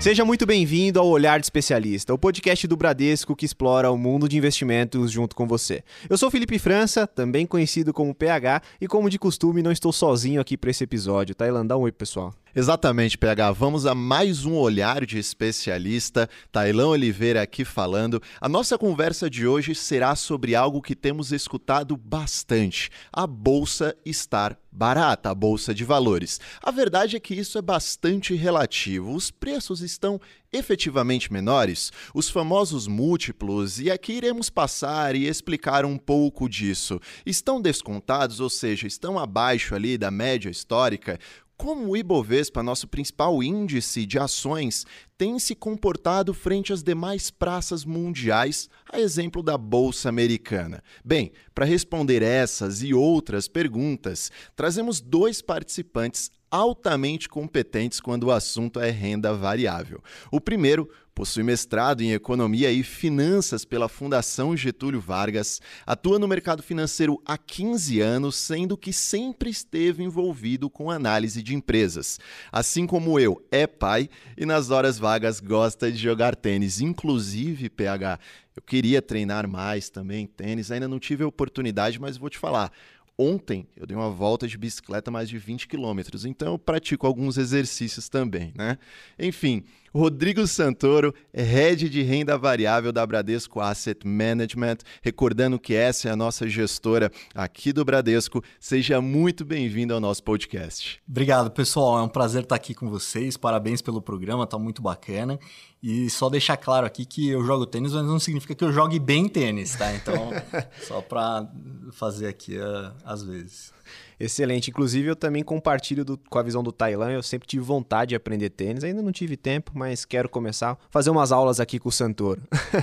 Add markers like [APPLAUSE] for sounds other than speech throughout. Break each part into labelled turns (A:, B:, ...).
A: Seja muito bem-vindo ao Olhar de Especialista, o podcast do Bradesco que explora o mundo de investimentos junto com você. Eu sou Felipe França, também conhecido como PH, e como de costume, não estou sozinho aqui para esse episódio. Tailã, dá um oi, pessoal.
B: Exatamente, PH. Vamos a mais um olhar de especialista. Tailã Oliveira aqui falando. A nossa conversa de hoje será sobre algo que temos escutado bastante: a bolsa estar barata, a bolsa de valores. A verdade é que isso é bastante relativo. Os preços estão efetivamente menores, os famosos múltiplos, e aqui iremos passar e explicar um pouco disso. Estão descontados, ou seja, estão abaixo ali da média histórica? Como o Ibovespa, nosso principal índice de ações, tem se comportado frente às demais praças mundiais, a exemplo da Bolsa Americana? Bem, para responder essas e outras perguntas, trazemos dois participantes altamente competentes quando o assunto é renda variável. O primeiro possui mestrado em Economia e Finanças pela Fundação Getúlio Vargas, atua no mercado financeiro há 15 anos, sendo que sempre esteve envolvido com análise de empresas. Assim como eu, é pai e nas horas vagas gosta de jogar tênis, inclusive PH. Eu queria treinar mais também tênis, ainda não tive a oportunidade, mas vou te falar. Ontem eu dei uma volta de bicicleta mais de 20 quilômetros, então eu pratico alguns exercícios também, né? Enfim, Rodrigo Santoro, head de renda variável da Bradesco Asset Management. Recordando que essa é a nossa gestora aqui do Bradesco. Seja muito bem-vindo ao nosso podcast.
C: Obrigado, pessoal. É um prazer estar aqui com vocês. Parabéns pelo programa, tá muito bacana. E só deixar claro aqui que eu jogo tênis, mas não significa que eu jogue bem tênis, tá? Então, [LAUGHS] só para fazer aqui uh, às vezes.
A: Excelente. Inclusive, eu também compartilho do, com a visão do Tailã. Eu sempre tive vontade de aprender tênis. Ainda não tive tempo, mas quero começar a fazer umas aulas aqui com o Santoro.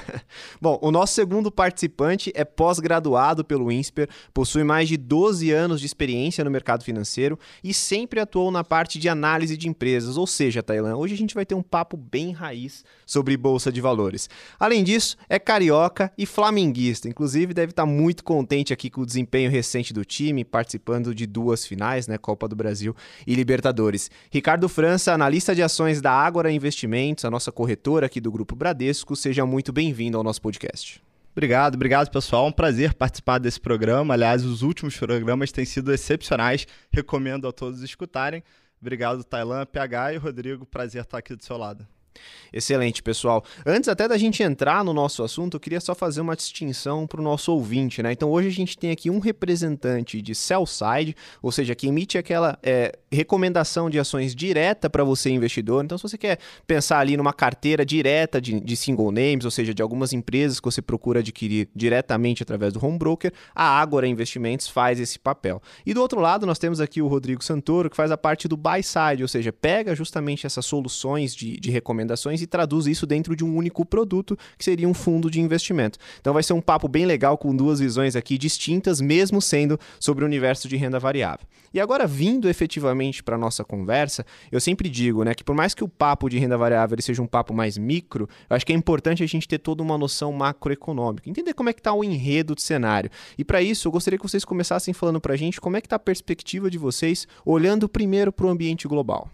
A: [LAUGHS] Bom, o nosso segundo participante é pós-graduado pelo INSPER, possui mais de 12 anos de experiência no mercado financeiro e sempre atuou na parte de análise de empresas. Ou seja, Tailã, hoje a gente vai ter um papo bem raiz sobre bolsa de valores. Além disso, é carioca e flamenguista. Inclusive, deve estar muito contente aqui com o desempenho recente do time, participando de duas finais, né, Copa do Brasil e Libertadores. Ricardo França, analista de ações da Ágora Investimentos, a nossa corretora aqui do Grupo Bradesco, seja muito bem-vindo ao nosso podcast.
D: Obrigado, obrigado pessoal. É um prazer participar desse programa. Aliás, os últimos programas têm sido excepcionais. Recomendo a todos escutarem. Obrigado, Tailã, PH e Rodrigo. Prazer estar aqui do seu lado.
A: Excelente, pessoal. Antes até da gente entrar no nosso assunto, eu queria só fazer uma distinção para o nosso ouvinte, né? Então hoje a gente tem aqui um representante de sell side, ou seja, que emite aquela é, recomendação de ações direta para você, investidor. Então, se você quer pensar ali numa carteira direta de, de, single names, ou seja, de algumas empresas que você procura adquirir diretamente através do home broker, a Agora Investimentos faz esse papel. E do outro lado, nós temos aqui o Rodrigo Santoro, que faz a parte do buy side, ou seja, pega justamente essas soluções de, de recomendação recomendações e traduz isso dentro de um único produto, que seria um fundo de investimento. Então vai ser um papo bem legal com duas visões aqui distintas, mesmo sendo sobre o universo de renda variável. E agora, vindo efetivamente para a nossa conversa, eu sempre digo né, que por mais que o papo de renda variável seja um papo mais micro, eu acho que é importante a gente ter toda uma noção macroeconômica, entender como é que está o enredo do cenário. E para isso, eu gostaria que vocês começassem falando para a gente como é que está a perspectiva de vocês, olhando primeiro para o ambiente global.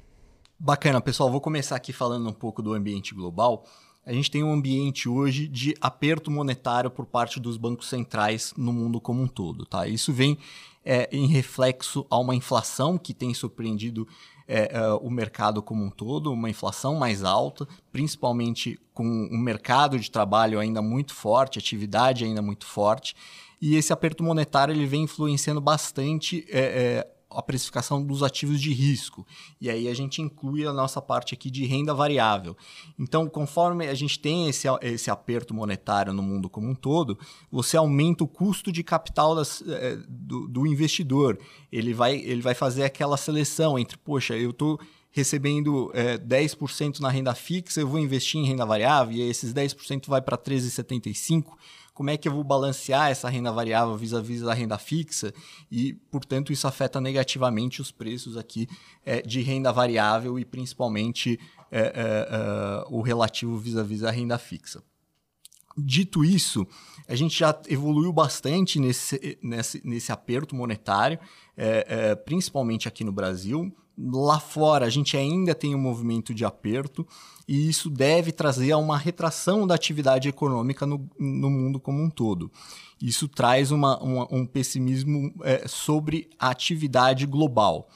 C: Bacana, pessoal. Vou começar aqui falando um pouco do ambiente global. A gente tem um ambiente hoje de aperto monetário por parte dos bancos centrais no mundo como um todo. Tá? Isso vem é, em reflexo a uma inflação que tem surpreendido é, é, o mercado como um todo, uma inflação mais alta, principalmente com um mercado de trabalho ainda muito forte, atividade ainda muito forte. E esse aperto monetário ele vem influenciando bastante é, é, a precificação dos ativos de risco. E aí a gente inclui a nossa parte aqui de renda variável. Então, conforme a gente tem esse, esse aperto monetário no mundo como um todo, você aumenta o custo de capital das, é, do, do, investidor. Ele vai, ele vai fazer aquela seleção entre, poxa, eu estou recebendo é, 10% na renda fixa, eu vou investir em renda variável, e esses 10% vai para 13,75% como é que eu vou balancear essa renda variável vis-à-vis -vis da renda fixa e, portanto, isso afeta negativamente os preços aqui é, de renda variável e principalmente é, é, o relativo vis-à-vis -vis da renda fixa. Dito isso, a gente já evoluiu bastante nesse, nesse, nesse aperto monetário, principalmente aqui no Brasil. Lá fora a gente ainda tem um movimento de aperto e isso deve trazer a uma retração da atividade econômica no, no mundo como um todo. Isso traz uma, uma, um pessimismo é, sobre a atividade global.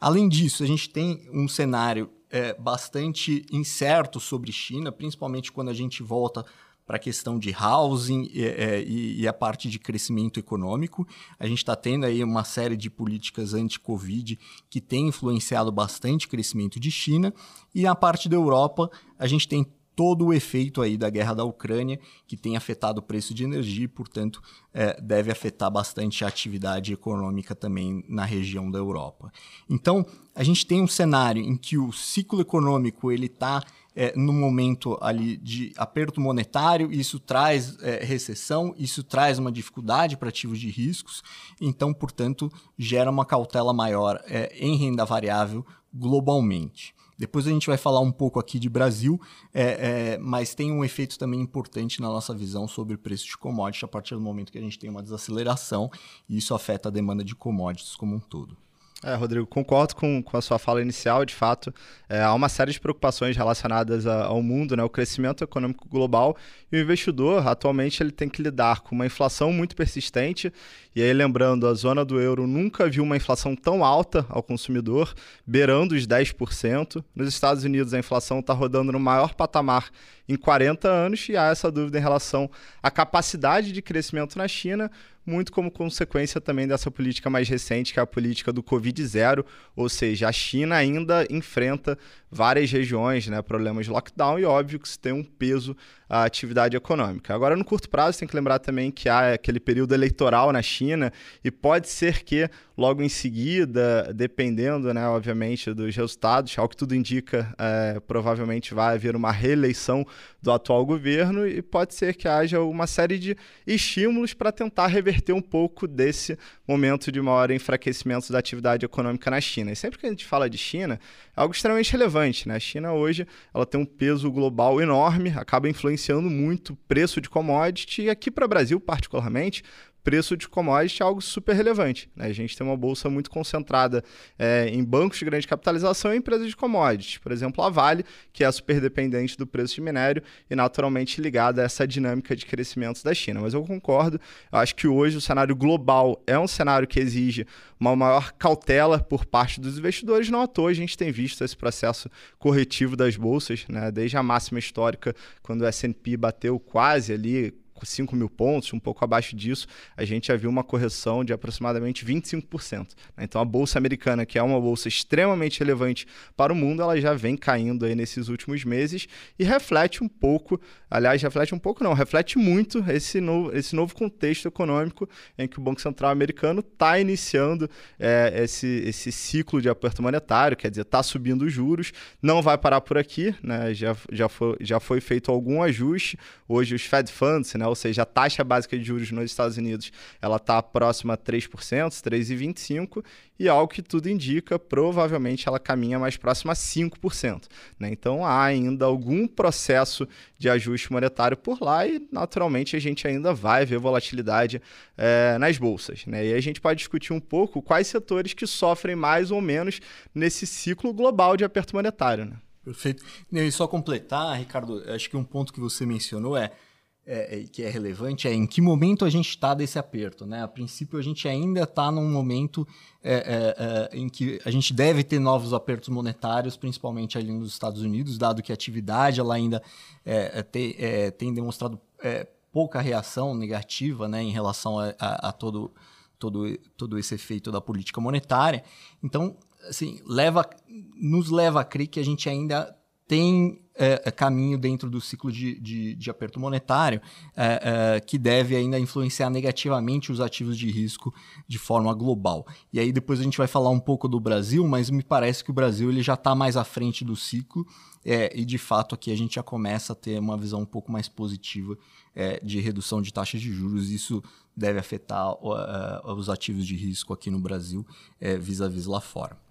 C: Além disso, a gente tem um cenário é, bastante incerto sobre China, principalmente quando a gente volta para a questão de housing e, é, e, e, a parte de crescimento econômico. A gente está tendo aí uma série de políticas anti-Covid que tem influenciado bastante o crescimento de China. E na parte da Europa, a gente tem todo o efeito aí da guerra da Ucrânia, que tem afetado o preço de energia e, portanto, é, deve afetar bastante a atividade econômica também na região da Europa. Então, a gente tem um cenário em que o ciclo econômico ele está é, no momento ali de aperto monetário, isso traz é, recessão, isso traz uma dificuldade para ativos de riscos, então, portanto, gera uma cautela maior é, em renda variável globalmente. Depois a gente vai falar um pouco aqui de Brasil, é, é, mas tem um efeito também importante na nossa visão sobre o preço de commodities a partir do momento que a gente tem uma desaceleração e isso afeta a demanda de commodities como um todo.
D: É, Rodrigo, concordo com, com a sua fala inicial. De fato, é, há uma série de preocupações relacionadas a, ao mundo, né, o crescimento econômico global. E o investidor, atualmente, ele tem que lidar com uma inflação muito persistente. E aí, lembrando, a zona do euro nunca viu uma inflação tão alta ao consumidor, beirando os 10%. Nos Estados Unidos, a inflação está rodando no maior patamar em 40 anos. E há essa dúvida em relação à capacidade de crescimento na China muito como consequência também dessa política mais recente, que é a política do Covid zero, ou seja, a China ainda enfrenta várias regiões, né, problemas de lockdown e óbvio que isso tem um peso à atividade econômica. Agora, no curto prazo, tem que lembrar também que há aquele período eleitoral na China e pode ser que logo em seguida, dependendo, né, obviamente, dos resultados, ao que tudo indica, é, provavelmente vai haver uma reeleição do atual governo e pode ser que haja uma série de estímulos para tentar reverter um pouco desse momento de maior enfraquecimento da atividade econômica na China. E sempre que a gente fala de China, é algo extremamente relevante. Né? A China hoje ela tem um peso global enorme, acaba influenciando muito o preço de commodity e aqui para o Brasil, particularmente, preço de commodity é algo super relevante. Né? A gente tem uma bolsa muito concentrada é, em bancos de grande capitalização e empresas de commodities. Por exemplo, a Vale, que é super dependente do preço de minério e naturalmente ligada a essa dinâmica de crescimento da China. Mas eu concordo, eu acho que hoje o cenário global é um cenário que exige uma maior cautela por parte dos investidores. Não à toa a gente tem visto esse processo corretivo das bolsas, né? desde a máxima histórica, quando o S&P bateu quase ali 5 mil pontos, um pouco abaixo disso, a gente já viu uma correção de aproximadamente 25%. Né? Então a Bolsa Americana, que é uma bolsa extremamente relevante para o mundo, ela já vem caindo aí nesses últimos meses e reflete um pouco, aliás, reflete um pouco não, reflete muito esse novo, esse novo contexto econômico em que o Banco Central americano está iniciando é, esse, esse ciclo de aperto monetário, quer dizer, está subindo os juros, não vai parar por aqui, né? já, já, foi, já foi feito algum ajuste, hoje os Fed Funds, né, ou seja, a taxa básica de juros nos Estados Unidos ela está próxima a 3%, 3,25%, e ao que tudo indica, provavelmente ela caminha mais próxima a 5%. Né? Então há ainda algum processo de ajuste monetário por lá e, naturalmente, a gente ainda vai ver volatilidade é, nas bolsas. Né? E a gente pode discutir um pouco quais setores que sofrem mais ou menos nesse ciclo global de aperto monetário. Né?
C: Perfeito. E só completar, Ricardo, acho que um ponto que você mencionou é é, é, que é relevante é em que momento a gente está desse aperto. Né? A princípio, a gente ainda está num momento é, é, é, em que a gente deve ter novos apertos monetários, principalmente ali nos Estados Unidos, dado que a atividade ela ainda é, te, tem demonstrado pouca reação negativa né, em relação a, a, a todo, todo, todo esse efeito da política monetária. Então, assim, leva, nos leva a crer que a gente ainda tem é, é, caminho dentro do ciclo de, de, de aperto monetário é, é, que deve ainda influenciar negativamente os ativos de risco de forma global. E aí depois a gente vai falar um pouco do Brasil, mas me parece que o Brasil ele já está mais à frente do ciclo é, e de fato aqui a gente já começa a ter uma visão um pouco mais positiva é, de redução de taxas de juros. Isso deve afetar os ativos de risco aqui no Brasil vis-à-vis -vis lá fora.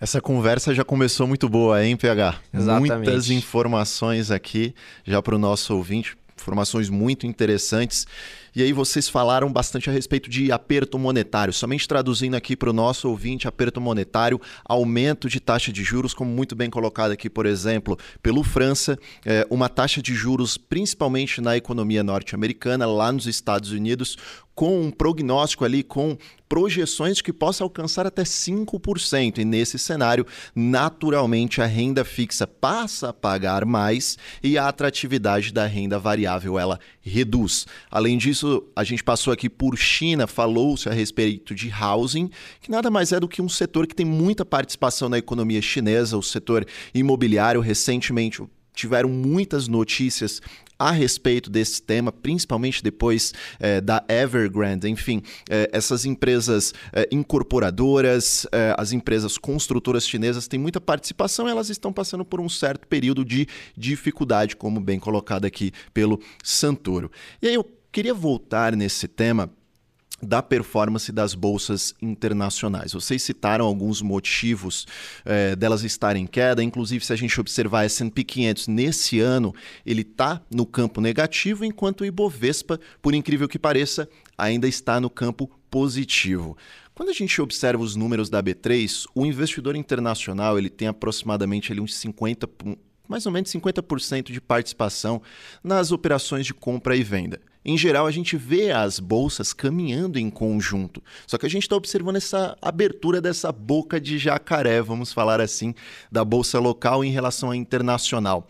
B: Essa conversa já começou muito boa, hein, PH?
A: Exatamente.
B: Muitas informações aqui já para o nosso ouvinte. informações muito interessantes. E aí vocês falaram bastante a respeito de aperto monetário. Somente traduzindo aqui para o nosso ouvinte, aperto monetário, aumento de taxa de juros, como muito bem colocado aqui, por exemplo, pelo França, é, uma taxa de juros principalmente na economia norte-americana, lá nos Estados Unidos, com um prognóstico ali, com projeções que possa alcançar até 5%. E nesse cenário, naturalmente, a renda fixa passa a pagar mais e a atratividade da renda variável ela reduz. Além disso, a gente passou aqui por China, falou-se a respeito de housing, que nada mais é do que um setor que tem muita participação na economia chinesa, o setor imobiliário. Recentemente, tiveram muitas notícias a respeito desse tema, principalmente depois é, da Evergrande, enfim, é, essas empresas é, incorporadoras, as empresas construtoras chinesas têm muita participação elas estão passando por um certo período de dificuldade, como bem colocado aqui pelo Santoro. E aí eu queria voltar nesse tema da performance das bolsas internacionais. Vocês citaram alguns motivos é, delas estarem em queda, inclusive se a gente observar S&P 500 nesse ano, ele está no campo negativo, enquanto o Ibovespa, por incrível que pareça, ainda está no campo positivo. Quando a gente observa os números da B3, o investidor internacional ele tem aproximadamente ali uns 50 mais ou menos 50% de participação nas operações de compra e venda. Em geral, a gente vê as bolsas caminhando em conjunto. Só que a gente está observando essa abertura dessa boca de jacaré, vamos falar assim, da bolsa local em relação à internacional.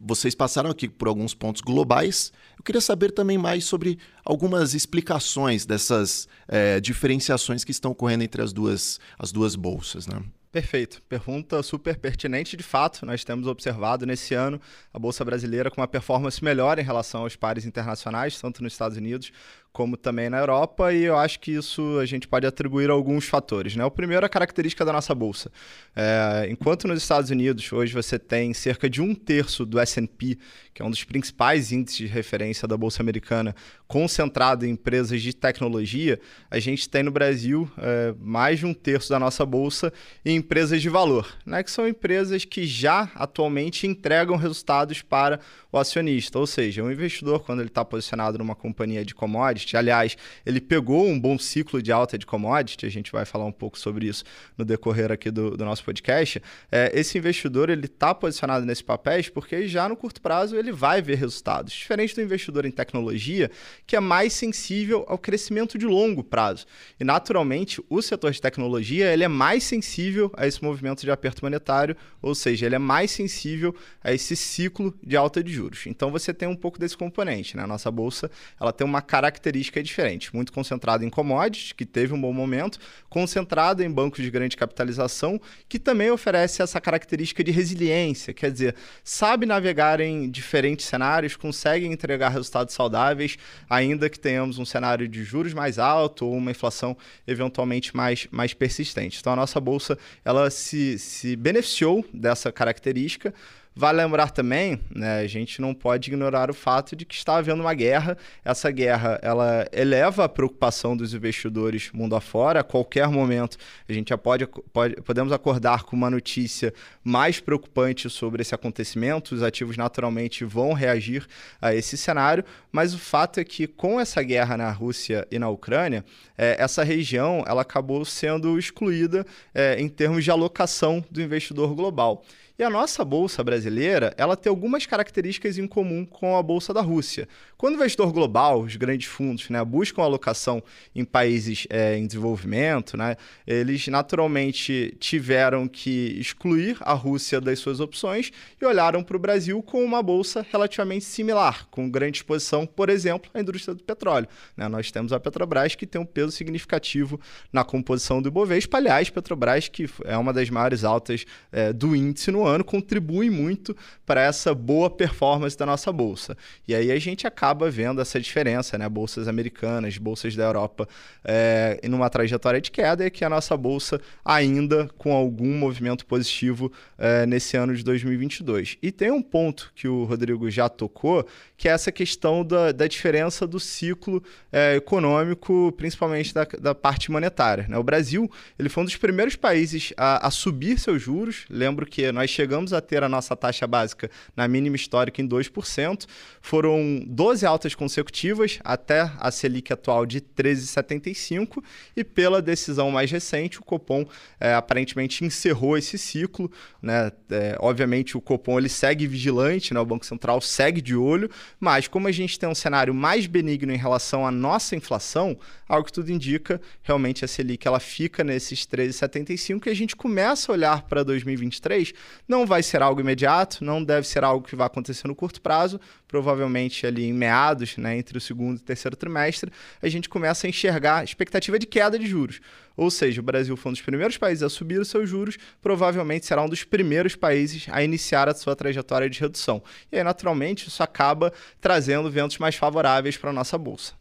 B: Vocês passaram aqui por alguns pontos globais. Eu queria saber também mais sobre algumas explicações dessas é, diferenciações que estão ocorrendo entre as duas, as duas bolsas. Né?
D: Perfeito. Pergunta super pertinente. De fato, nós temos observado nesse ano a Bolsa Brasileira com uma performance melhor em relação aos pares internacionais, tanto nos Estados Unidos como também na Europa, e eu acho que isso a gente pode atribuir a alguns fatores. Né? O primeiro é a característica da nossa bolsa. É, enquanto nos Estados Unidos hoje você tem cerca de um terço do S&P, que é um dos principais índices de referência da bolsa americana, concentrado em empresas de tecnologia, a gente tem no Brasil é, mais de um terço da nossa bolsa em empresas de valor, né? que são empresas que já atualmente entregam resultados para acionista, ou seja, o investidor quando ele está posicionado numa companhia de commodity. Aliás, ele pegou um bom ciclo de alta de commodity, a gente vai falar um pouco sobre isso no decorrer aqui do, do nosso podcast. É, esse investidor ele está posicionado nesses papéis porque já no curto prazo ele vai ver resultados. Diferente do investidor em tecnologia, que é mais sensível ao crescimento de longo prazo. E naturalmente, o setor de tecnologia ele é mais sensível a esse movimento de aperto monetário, ou seja, ele é mais sensível a esse ciclo de alta de juros. Então você tem um pouco desse componente. Né? A nossa bolsa ela tem uma característica diferente. Muito concentrado em commodities, que teve um bom momento, concentrado em bancos de grande capitalização, que também oferece essa característica de resiliência, quer dizer, sabe navegar em diferentes cenários, consegue entregar resultados saudáveis, ainda que tenhamos um cenário de juros mais alto ou uma inflação eventualmente mais, mais persistente. Então a nossa bolsa ela se, se beneficiou dessa característica Vale lembrar também, né, a gente não pode ignorar o fato de que está havendo uma guerra. Essa guerra ela eleva a preocupação dos investidores mundo afora. A qualquer momento a gente já pode, pode podemos acordar com uma notícia mais preocupante sobre esse acontecimento. Os ativos naturalmente vão reagir a esse cenário, mas o fato é que com essa guerra na Rússia e na Ucrânia, é, essa região ela acabou sendo excluída é, em termos de alocação do investidor global. E a nossa bolsa brasileira, ela tem algumas características em comum com a bolsa da Rússia. Quando o investidor global, os grandes fundos, né, buscam alocação em países é, em desenvolvimento, né, eles naturalmente tiveram que excluir a Rússia das suas opções e olharam para o Brasil com uma bolsa relativamente similar, com grande exposição, por exemplo, à indústria do petróleo. Né? Nós temos a Petrobras, que tem um peso significativo na composição do Ibovespa. Aliás, Petrobras, que é uma das maiores altas é, do índice no ano contribui muito para essa boa performance da nossa bolsa. E aí a gente acaba acaba vendo essa diferença, né? Bolsas americanas, bolsas da Europa é, em uma trajetória de queda e que a nossa bolsa ainda com algum movimento positivo é, nesse ano de 2022. E tem um ponto que o Rodrigo já tocou, que é essa questão da, da diferença do ciclo é, econômico, principalmente da, da parte monetária. Né? O Brasil ele foi um dos primeiros países a, a subir seus juros. Lembro que nós chegamos a ter a nossa taxa básica na mínima histórica em 2%. Foram 12 altas consecutivas até a Selic atual de 13,75 e pela decisão mais recente, o Copom é, aparentemente encerrou esse ciclo. Né? É, obviamente o Copom ele segue vigilante, né? o Banco Central segue de olho, mas como a gente tem um cenário mais benigno em relação à nossa inflação, algo que tudo indica, realmente a Selic ela fica nesses 13,75 e a gente começa a olhar para 2023, não vai ser algo imediato, não deve ser algo que vai acontecer no curto prazo, provavelmente ali em meados, né, entre o segundo e terceiro trimestre, a gente começa a enxergar expectativa de queda de juros. Ou seja, o Brasil foi um dos primeiros países a subir os seus juros, provavelmente será um dos primeiros países a iniciar a sua trajetória de redução. E aí, naturalmente, isso acaba trazendo ventos mais favoráveis para a nossa bolsa.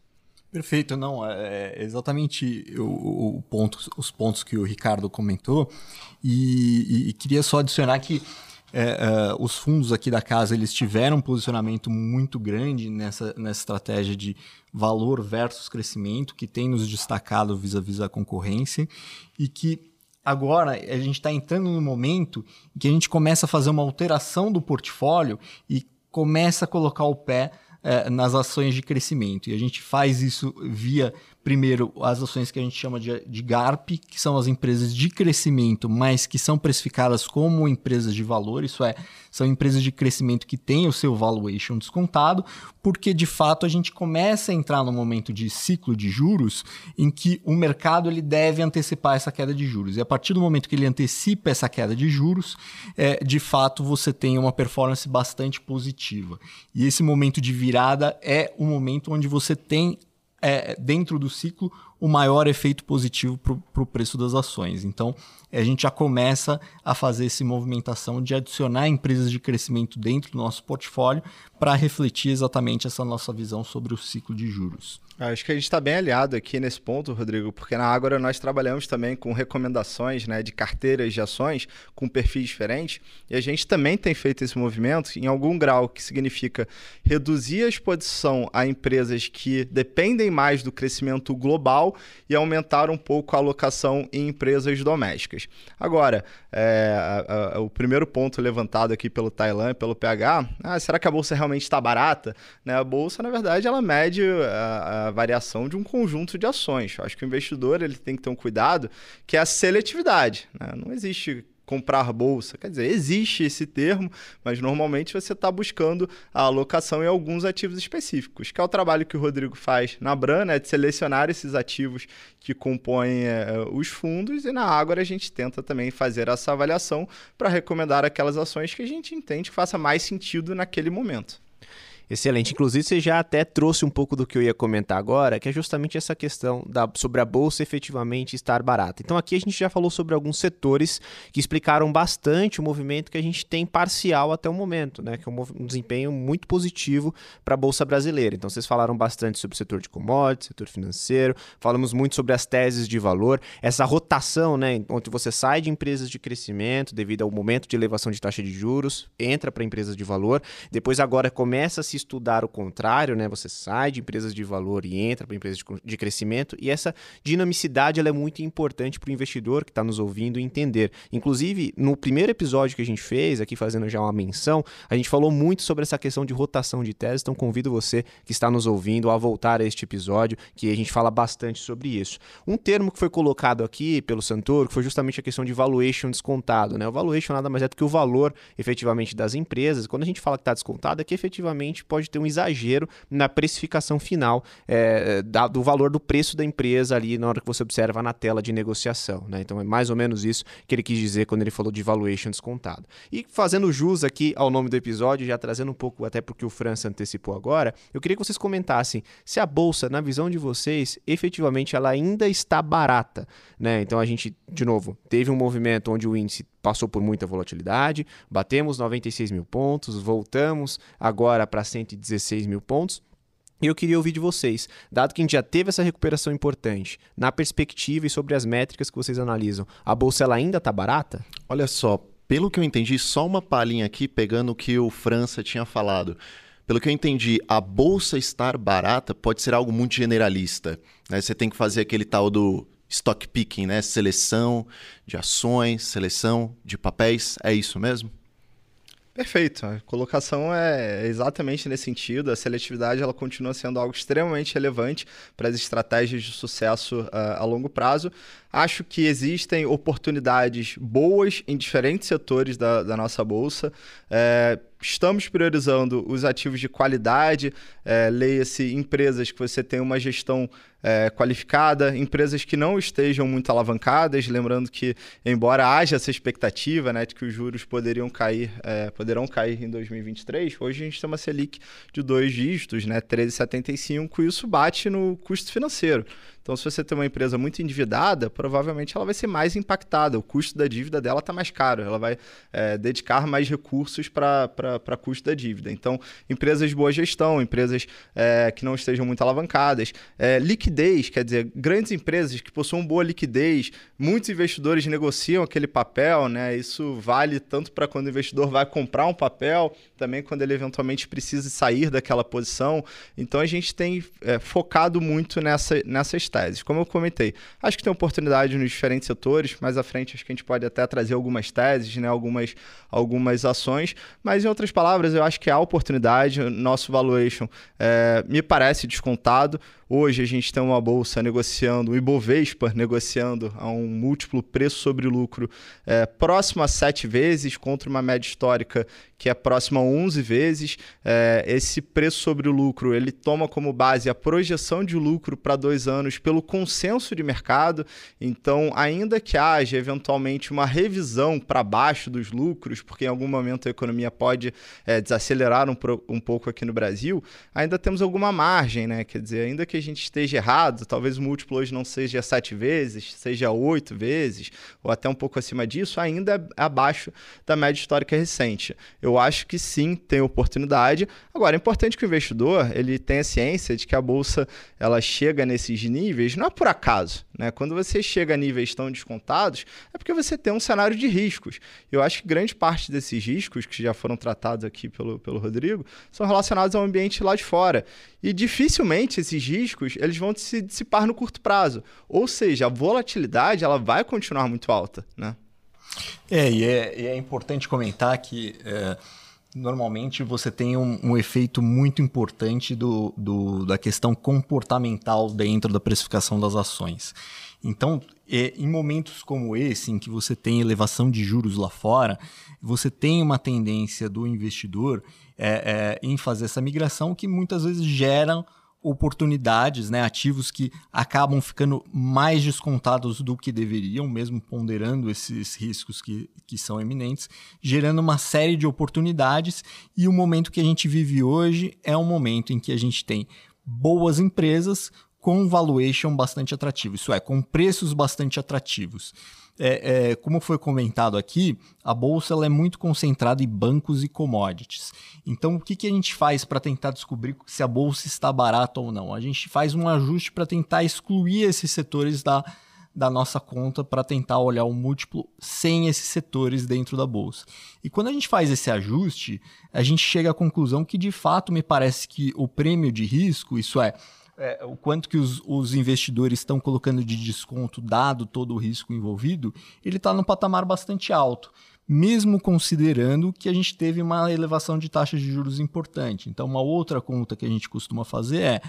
C: Perfeito, não, é, é exatamente o, o, ponto, os pontos que o Ricardo comentou e, e, e queria só adicionar que é, é, os fundos aqui da casa eles tiveram um posicionamento muito grande nessa, nessa estratégia de valor versus crescimento, que tem nos destacado vis-à-vis a concorrência e que agora a gente está entrando no momento em que a gente começa a fazer uma alteração do portfólio e começa a colocar o pé é, nas ações de crescimento. E a gente faz isso via primeiro, as ações que a gente chama de, de GARP, que são as empresas de crescimento, mas que são precificadas como empresas de valor, isso é, são empresas de crescimento que têm o seu valuation descontado, porque de fato a gente começa a entrar no momento de ciclo de juros em que o mercado ele deve antecipar essa queda de juros. E a partir do momento que ele antecipa essa queda de juros, é, de fato você tem uma performance bastante positiva. E esse momento de virada é o momento onde você tem é, dentro do ciclo, o maior efeito positivo para o preço das ações. Então, a gente já começa a fazer essa movimentação de adicionar empresas de crescimento dentro do nosso portfólio para refletir exatamente essa nossa visão sobre o ciclo de juros.
D: Acho que a gente está bem aliado aqui nesse ponto, Rodrigo, porque na Ágora nós trabalhamos também com recomendações né, de carteiras de ações com perfis diferentes e a gente também tem feito esse movimento em algum grau, que significa reduzir a exposição a empresas que dependem mais do crescimento global e aumentar um pouco a alocação em empresas domésticas. Agora, é, a, a, o primeiro ponto levantado aqui pelo Tailan e pelo PH, ah, será que a bolsa realmente está barata? Né, a bolsa, na verdade, ela mede a, a variação de um conjunto de ações. Eu acho que o investidor ele tem que ter um cuidado que é a seletividade. Né? Não existe comprar bolsa. Quer dizer, existe esse termo, mas normalmente você está buscando a alocação em alguns ativos específicos, que é o trabalho que o Rodrigo faz na Bran, né, de selecionar esses ativos que compõem é, os fundos, e na Ágora a gente tenta também fazer essa avaliação para recomendar aquelas ações que a gente entende que faça mais sentido naquele momento.
A: Excelente. Inclusive, você já até trouxe um pouco do que eu ia comentar agora, que é justamente essa questão da, sobre a bolsa efetivamente estar barata. Então, aqui a gente já falou sobre alguns setores que explicaram bastante o movimento que a gente tem parcial até o momento, né? Que é um, desempenho muito positivo para a bolsa brasileira. Então, vocês falaram bastante sobre o setor de commodities, setor financeiro, falamos muito sobre as teses de valor, essa rotação, né? Onde você sai de empresas de crescimento devido ao momento de elevação de taxa de juros, entra para empresas de valor, depois agora começa a se estudar o contrário, né? Você sai de empresas de valor e entra para empresas de, crescimento, e essa dinamicidade ela é muito importante para o investidor que está nos ouvindo entender. Inclusive, no primeiro episódio que a gente fez, aqui fazendo já uma menção, a gente falou muito sobre essa questão de rotação de teses, então convido você que está nos ouvindo a voltar a este episódio, que a gente fala bastante sobre isso. Um termo que foi colocado aqui pelo Santoro foi justamente a questão de valuation descontado, né? O valuation nada mais é do que o valor efetivamente das empresas. Quando a gente fala que está descontado, é que efetivamente pode ter um exagero na precificação final é, da, do valor do preço da empresa ali na hora que você observa na tela de negociação. Né? Então é mais ou menos isso que ele quis dizer quando ele falou de valuation descontado. E fazendo jus aqui ao nome do episódio, já trazendo um pouco até porque o França antecipou agora, eu queria que vocês comentassem se a bolsa, na visão de vocês, efetivamente ela ainda está barata. Né? Então a gente, de novo, teve um movimento onde o índice passou por muita volatilidade, batemos 96 mil pontos, voltamos agora para 116 mil pontos. E eu queria ouvir de vocês, dado que a gente já teve essa recuperação importante, na perspectiva e sobre as métricas que vocês analisam, a bolsa ela ainda está barata?
B: Olha só, pelo que eu entendi, só uma palhinha aqui pegando o que o França tinha falado. Pelo que eu entendi, a bolsa estar barata pode ser algo muito generalista. Né? Você tem que fazer aquele tal do stock picking, né? Seleção de ações, seleção de papéis. É isso mesmo?
D: Perfeito. A colocação é exatamente nesse sentido. A seletividade ela continua sendo algo extremamente relevante para as estratégias de sucesso uh, a longo prazo. Acho que existem oportunidades boas em diferentes setores da, da nossa bolsa. É, estamos priorizando os ativos de qualidade, é, leia-se empresas que você tem uma gestão é, qualificada, empresas que não estejam muito alavancadas, lembrando que, embora haja essa expectativa né, de que os juros poderiam cair, é, poderão cair em 2023, hoje a gente tem uma Selic de dois dígitos, né, 13,75, e isso bate no custo financeiro. Então, se você tem uma empresa muito endividada, provavelmente ela vai ser mais impactada. O custo da dívida dela está mais caro. Ela vai é, dedicar mais recursos para custo da dívida. Então, empresas de boa gestão, empresas é, que não estejam muito alavancadas. É, liquidez, quer dizer, grandes empresas que possuam boa liquidez, muitos investidores negociam aquele papel, né? Isso vale tanto para quando o investidor vai comprar um papel, também quando ele eventualmente precisa sair daquela posição. Então, a gente tem é, focado muito nessa, nessas teses. Como eu comentei, acho que tem oportunidade nos diferentes setores, mais à frente acho que a gente pode até trazer algumas teses, né, algumas, algumas ações, mas em outras palavras, eu acho que há oportunidade, nosso valuation é, me parece descontado, Hoje a gente tem uma bolsa negociando, o Ibovespa negociando a um múltiplo preço sobre lucro é, próximo a 7 vezes, contra uma média histórica que é próxima a 11 vezes. É, esse preço sobre o lucro ele toma como base a projeção de lucro para dois anos pelo consenso de mercado. Então, ainda que haja eventualmente uma revisão para baixo dos lucros, porque em algum momento a economia pode é, desacelerar um, um pouco aqui no Brasil, ainda temos alguma margem, né? Quer dizer, ainda que que a gente esteja errado, talvez o múltiplo hoje não seja sete vezes, seja oito vezes, ou até um pouco acima disso, ainda é abaixo da média histórica recente. Eu acho que sim, tem oportunidade. Agora, é importante que o investidor ele tenha ciência de que a bolsa ela chega nesses níveis, não é por acaso. Né? Quando você chega a níveis tão descontados, é porque você tem um cenário de riscos. Eu acho que grande parte desses riscos, que já foram tratados aqui pelo, pelo Rodrigo, são relacionados ao ambiente lá de fora. E dificilmente esses riscos eles vão se dissipar no curto prazo. Ou seja, a volatilidade ela vai continuar muito alta. Né?
C: É, e é, e é importante comentar que. É normalmente você tem um, um, efeito muito importante do, do, da questão comportamental dentro da precificação das ações. Então, é, em momentos como esse, em que você tem elevação de juros lá fora, você tem uma tendência do investidor é, é, em fazer essa migração que muitas vezes gera oportunidades, né, ativos que acabam ficando mais descontados do que deveriam, mesmo ponderando esses riscos que, que são eminentes, gerando uma série de oportunidades. E o momento que a gente vive hoje é um momento em que a gente tem boas empresas com valuation bastante atrativo, isso é, com preços bastante atrativos é, é, como foi comentado aqui, a bolsa ela é muito concentrada em bancos e commodities. Então, o que, que a gente faz para tentar descobrir se a bolsa está barata ou não? A gente faz um ajuste para tentar excluir esses setores da, da nossa conta para tentar olhar o múltiplo sem esses setores dentro da bolsa. E quando a gente faz esse ajuste, a gente chega à conclusão que de fato me parece que o prêmio de risco, isso é, é, o quanto que os, os, investidores estão colocando de desconto, dado todo o risco envolvido, ele está num patamar bastante alto, mesmo considerando que a gente teve uma elevação de taxas de juros importante. Então, uma outra conta que a gente costuma fazer é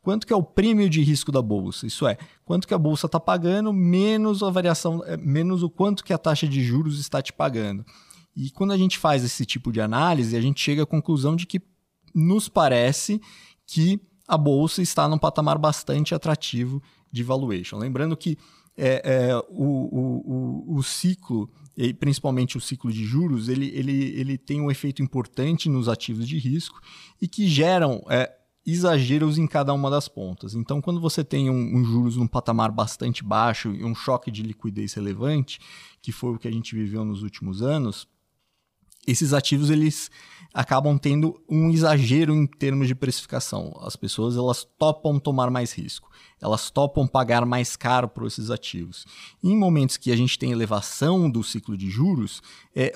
C: quanto que é o prêmio de risco da bolsa, isso é, quanto que a bolsa está pagando menos a variação, é, menos o quanto que a taxa de juros está te pagando. E quando a gente faz esse tipo de análise, a gente chega à conclusão de que nos parece que a bolsa está num patamar bastante atrativo de valuation. Lembrando que é, é, o, o, o, o, ciclo, e principalmente o ciclo de juros, ele, ele, ele tem um efeito importante nos ativos de risco e que geram é, exageros em cada uma das pontas. Então, quando você tem um, um, juros num patamar bastante baixo e um choque de liquidez relevante, que foi o que a gente viveu nos últimos anos, esses ativos eles acabam tendo um exagero em termos de precificação. As pessoas elas topam tomar mais risco, elas topam pagar mais caro por esses ativos. em momentos que a gente tem elevação do ciclo de juros, é,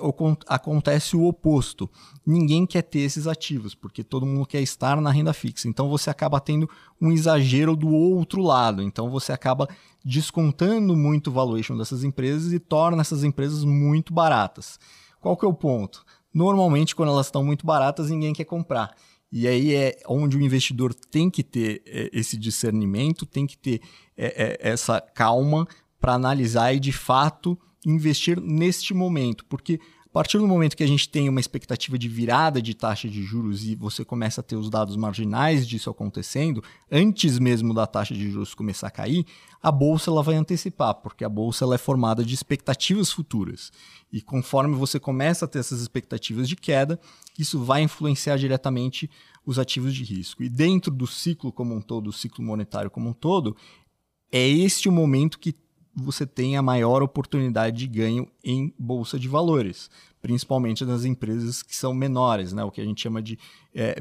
C: acontece o oposto. Ninguém quer ter esses ativos, porque todo mundo quer estar na renda fixa. Então você acaba tendo um exagero do outro lado. Então você acaba descontando muito o valuation dessas empresas e torna essas empresas muito baratas. Qual que é o ponto? Normalmente, quando elas estão muito baratas, ninguém quer comprar. E aí é onde o investidor tem que ter é, esse discernimento, tem que ter é, é, essa calma para analisar e, de fato, investir neste momento. Porque a partir do momento que a gente tem uma expectativa de virada de taxa de juros e você começa a ter os dados marginais disso acontecendo, antes mesmo da taxa de juros começar a cair, a bolsa ela vai antecipar, porque a bolsa ela é formada de expectativas futuras. E conforme você começa a ter essas expectativas de queda, isso vai influenciar diretamente os ativos de risco. E dentro do ciclo como um todo, o ciclo monetário como um todo, é este o momento que você tem a maior oportunidade de ganho em bolsa de valores, principalmente nas empresas que são menores, né? o que a gente chama de, é,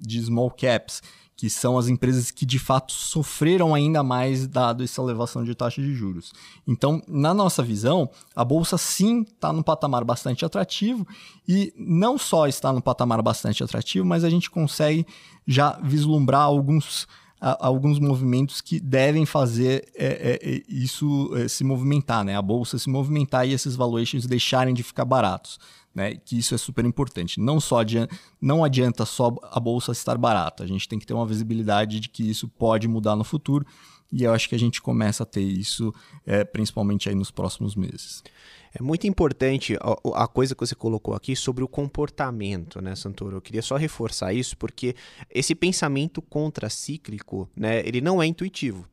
C: de small caps, que são as empresas que de fato sofreram ainda mais dado essa elevação de taxa de juros. Então, na nossa visão, a bolsa sim está no patamar bastante atrativo e não só está no patamar bastante atrativo, mas a gente consegue já vislumbrar alguns a, alguns movimentos que devem fazer é, é, é, isso é, se movimentar, né? A bolsa se movimentar e esses valuations deixarem de ficar baratos. Né, que isso é super importante. Não só adianta, não adianta só a bolsa estar barata, a gente tem que ter uma visibilidade de que isso pode mudar no futuro e eu acho que a gente começa a ter isso é, principalmente aí nos próximos meses.
A: É muito importante a, a, coisa que você colocou aqui sobre o comportamento, né, Santoro? Eu queria só reforçar isso porque esse pensamento contracíclico, né, ele não é intuitivo.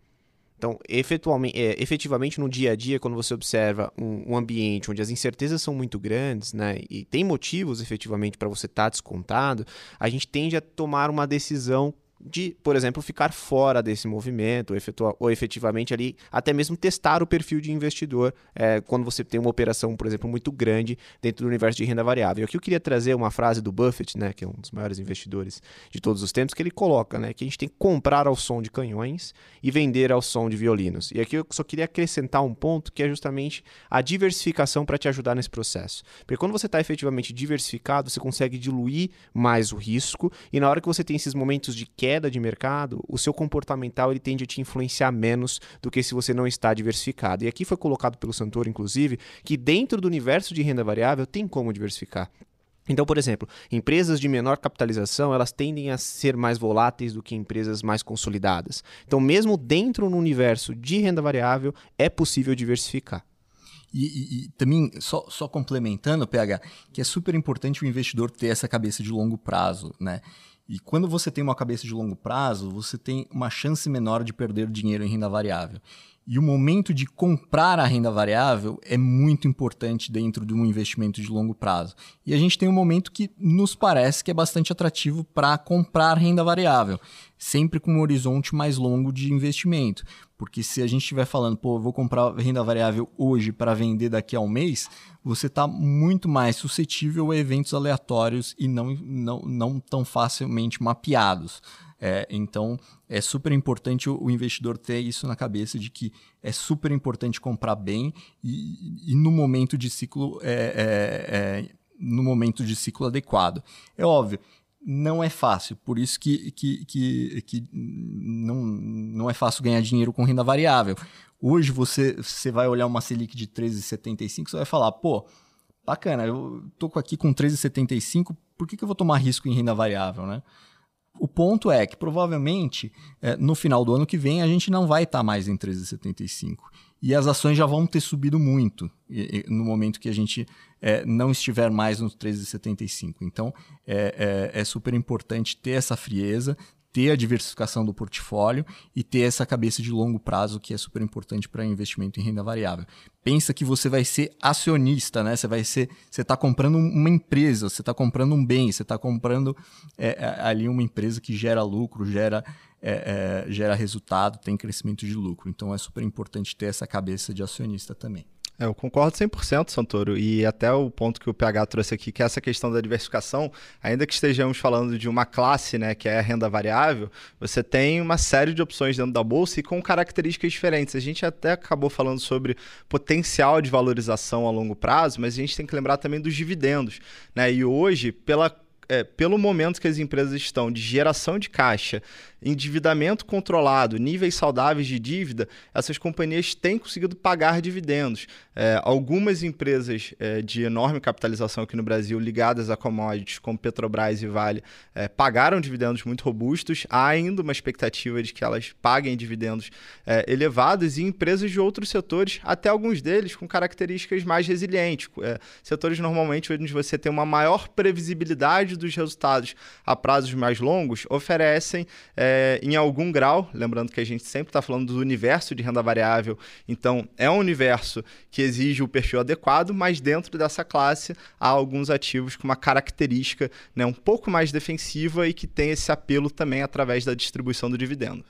A: Então, efetualmente, é, efetivamente, no dia a dia, quando você observa um, um, ambiente onde as incertezas são muito grandes, né, e tem motivos efetivamente para você estar tá descontado, a gente tende a tomar uma decisão de, por exemplo, ficar fora desse movimento, ou, ou efetivamente ali, até mesmo testar o perfil de investidor é, quando você tem uma operação, por exemplo, muito grande dentro do universo de renda variável. Aqui eu queria trazer uma frase do Buffett, né, que é um dos maiores investidores de todos os tempos, que ele coloca né, que a gente tem que comprar ao som de canhões e vender ao som de violinos. E aqui eu só queria acrescentar um ponto que é justamente a diversificação para te ajudar nesse processo. Porque quando você está efetivamente diversificado, você consegue diluir mais o risco e na hora que você tem esses momentos de queda, queda de mercado, o seu comportamental ele tende a te influenciar menos do que se você não está diversificado. E aqui foi colocado pelo Santoro, inclusive, que dentro do universo de renda variável tem como diversificar. Então, por exemplo, empresas de menor capitalização, elas tendem a ser mais voláteis do que empresas mais consolidadas. Então, mesmo dentro do universo de renda variável, é possível diversificar.
C: E, e, e, também, só, só complementando, PH, que é super importante o investidor ter essa cabeça de longo prazo, né? E quando você tem uma cabeça de longo prazo, você tem uma chance menor de perder dinheiro em renda variável. E o momento de comprar a renda variável é muito importante dentro de um investimento de longo prazo. E a gente tem um momento que nos parece que é bastante atrativo para comprar renda variável, sempre com um horizonte mais longo de investimento. Porque se a gente estiver falando, pô, vou comprar renda variável hoje para vender daqui a um mês, você está muito mais suscetível a eventos aleatórios e não, não, não tão facilmente mapeados. É, então, é super importante o, investidor ter isso na cabeça de que é super importante comprar bem e, e no momento de ciclo é, é, é, no momento de ciclo adequado. É óbvio, não é fácil, por isso que, que, que, que não, não é fácil ganhar dinheiro com renda variável. Hoje você, você vai olhar uma Selic de 13,75, você vai falar, pô, bacana, eu tô aqui com 13,75, por que, que eu vou tomar risco em renda variável, né? O ponto é que provavelmente é, no final do ano que vem a gente não vai estar tá mais em 13,75 e as ações já vão ter subido muito no momento que a gente é, não estiver mais nos 13,75. Então é, é, é super importante ter essa frieza, ter a diversificação do portfólio e ter essa cabeça de longo prazo que é super importante para investimento em renda variável. Pensa que você vai ser acionista, né? Você vai ser, você está comprando uma empresa, você está comprando um bem, você está comprando é, ali uma empresa que gera lucro, gera é, é, gera resultado, tem crescimento de lucro. Então é super importante ter essa cabeça de acionista também.
D: É, eu concordo 100%, Santoro. E até o ponto que o PH trouxe aqui, que é essa questão da diversificação, ainda que estejamos falando de uma classe, né, que é a renda variável, você tem uma série de opções dentro da bolsa e com características diferentes. A gente até acabou falando sobre potencial de valorização a longo prazo, mas a gente tem que lembrar também dos dividendos. Né? E hoje, pela é, pelo momento que as empresas estão de geração de caixa, endividamento controlado, níveis saudáveis de dívida, essas companhias têm conseguido pagar dividendos. É, algumas empresas é, de enorme capitalização aqui no Brasil, ligadas a commodities como Petrobras e Vale, é, pagaram dividendos muito robustos. Há ainda uma expectativa de que elas paguem dividendos é, elevados e empresas de outros setores, até alguns deles com características mais resilientes. É, setores normalmente onde você tem uma maior previsibilidade dos resultados a prazos mais longos, oferecem é, em algum grau, lembrando que a gente sempre está falando do universo de renda variável, então é um universo que exige o perfil adequado, mas dentro dessa classe há alguns ativos com uma característica né, um pouco mais defensiva e que tem esse apelo também através da distribuição do dividendo.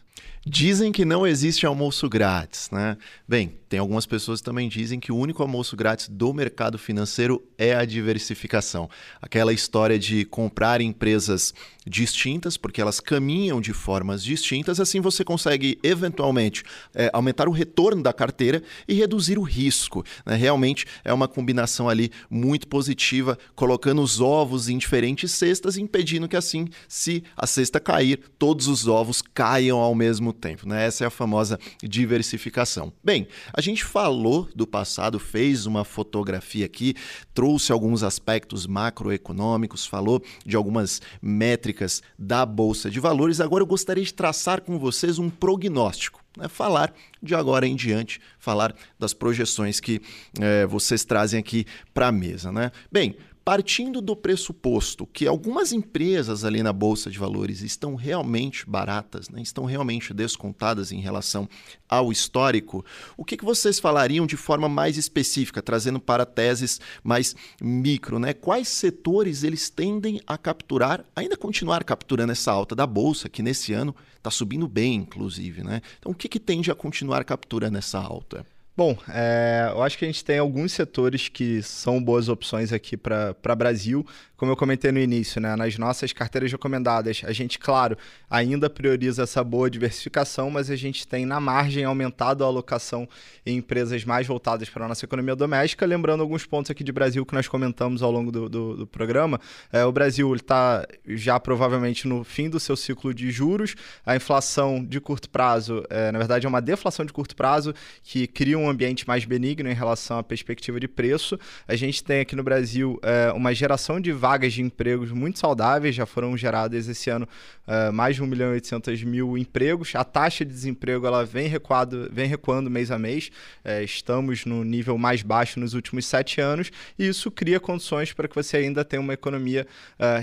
B: Dizem que não existe almoço grátis, né? Bem, tem algumas pessoas que também dizem que o único almoço grátis do mercado financeiro é a diversificação. Aquela história de comprar empresas distintas, porque elas caminham de formas distintas, assim você consegue eventualmente é, aumentar o retorno da carteira e reduzir o risco. Né? Realmente é uma combinação ali muito positiva, colocando os ovos em diferentes cestas, impedindo que assim, se a cesta cair, todos os ovos caiam ao mesmo tempo. Né? Essa é a famosa diversificação. Bem, a gente falou do passado, fez uma fotografia aqui, trouxe alguns aspectos macroeconômicos, falou de algumas métricas da Bolsa de Valores. Agora eu gostaria de traçar com vocês um prognóstico. Né? Falar de agora em diante, falar das projeções que é, vocês trazem aqui para a mesa. Né? Bem, partindo do pressuposto que algumas empresas ali na Bolsa de Valores estão realmente baratas, né, estão realmente descontadas em relação ao histórico, o que, que vocês falariam de forma mais específica, trazendo para teses mais micro? Né? Quais setores eles tendem a capturar, ainda continuar capturando essa alta da Bolsa, que nesse ano está subindo bem, inclusive? Né? Então, o que, que tende a continuar capturando essa alta?
D: Bom, é, eu acho que a gente tem alguns setores que são boas opções aqui para Brasil como eu comentei no início, né, nas nossas carteiras recomendadas, a gente, claro, ainda prioriza essa boa diversificação, mas a gente tem na margem aumentado a alocação em empresas mais voltadas para a nossa economia doméstica. Lembrando alguns pontos aqui de Brasil que nós comentamos ao longo do, do, do programa. É, o Brasil está já provavelmente no fim do seu ciclo de juros. A inflação de curto prazo, é, na verdade, é uma deflação de curto prazo que cria um ambiente mais benigno em relação à perspectiva de preço. A gente tem aqui no Brasil é, uma geração de vagas de empregos muito saudáveis, já foram geradas esse ano uh, mais de 1 milhão e 800 mil empregos. A taxa de desemprego ela vem, recuado, vem recuando mês a mês, uh, estamos no nível mais baixo nos últimos sete anos, e isso cria condições para que você ainda tenha uma economia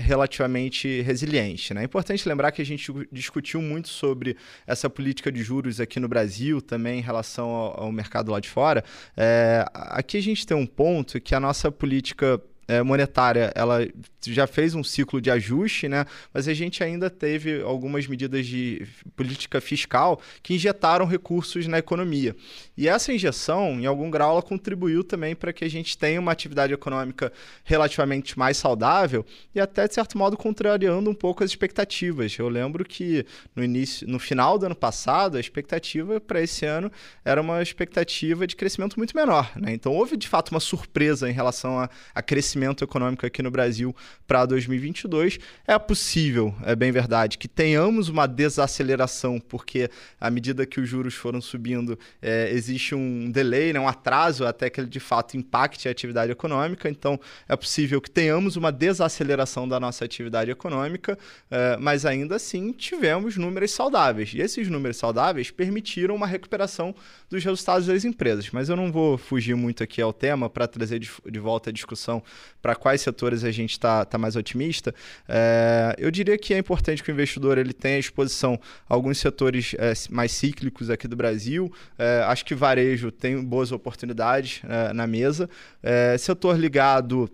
D: relativamente resiliente. Né? É importante lembrar que a gente discutiu muito sobre essa política de juros aqui no Brasil, também em relação ao, ao mercado lá de fora. É, aqui a gente tem um ponto que a nossa política monetária ela já fez um ciclo de ajuste, né? mas a gente ainda teve algumas medidas de política fiscal que injetaram recursos na economia. E essa injeção, em algum grau, ela contribuiu também para que a gente tenha uma atividade econômica relativamente mais saudável e até, de certo modo, contrariando um pouco as expectativas. Eu lembro que no início, no final do ano passado, a expectativa para esse ano era uma expectativa de crescimento muito menor. Né? Então houve, de fato, uma surpresa em relação a, a crescimento crescimento econômico aqui no Brasil para 2022. É possível, é bem verdade, que tenhamos uma desaceleração, porque à medida que os juros foram subindo, é, existe um delay, né, um atraso até que ele de fato impacte a atividade econômica. Então, é possível que tenhamos uma desaceleração da nossa atividade econômica, é, mas ainda assim tivemos números saudáveis. E esses números saudáveis permitiram uma recuperação dos resultados das empresas. Mas eu não vou fugir muito aqui ao tema para trazer de, de volta a discussão para quais setores a gente está tá mais otimista, é, eu diria que é importante que o investidor ele tenha exposição a alguns setores é, mais cíclicos aqui do Brasil. É, acho que varejo tem boas oportunidades na mesa. Setor ligado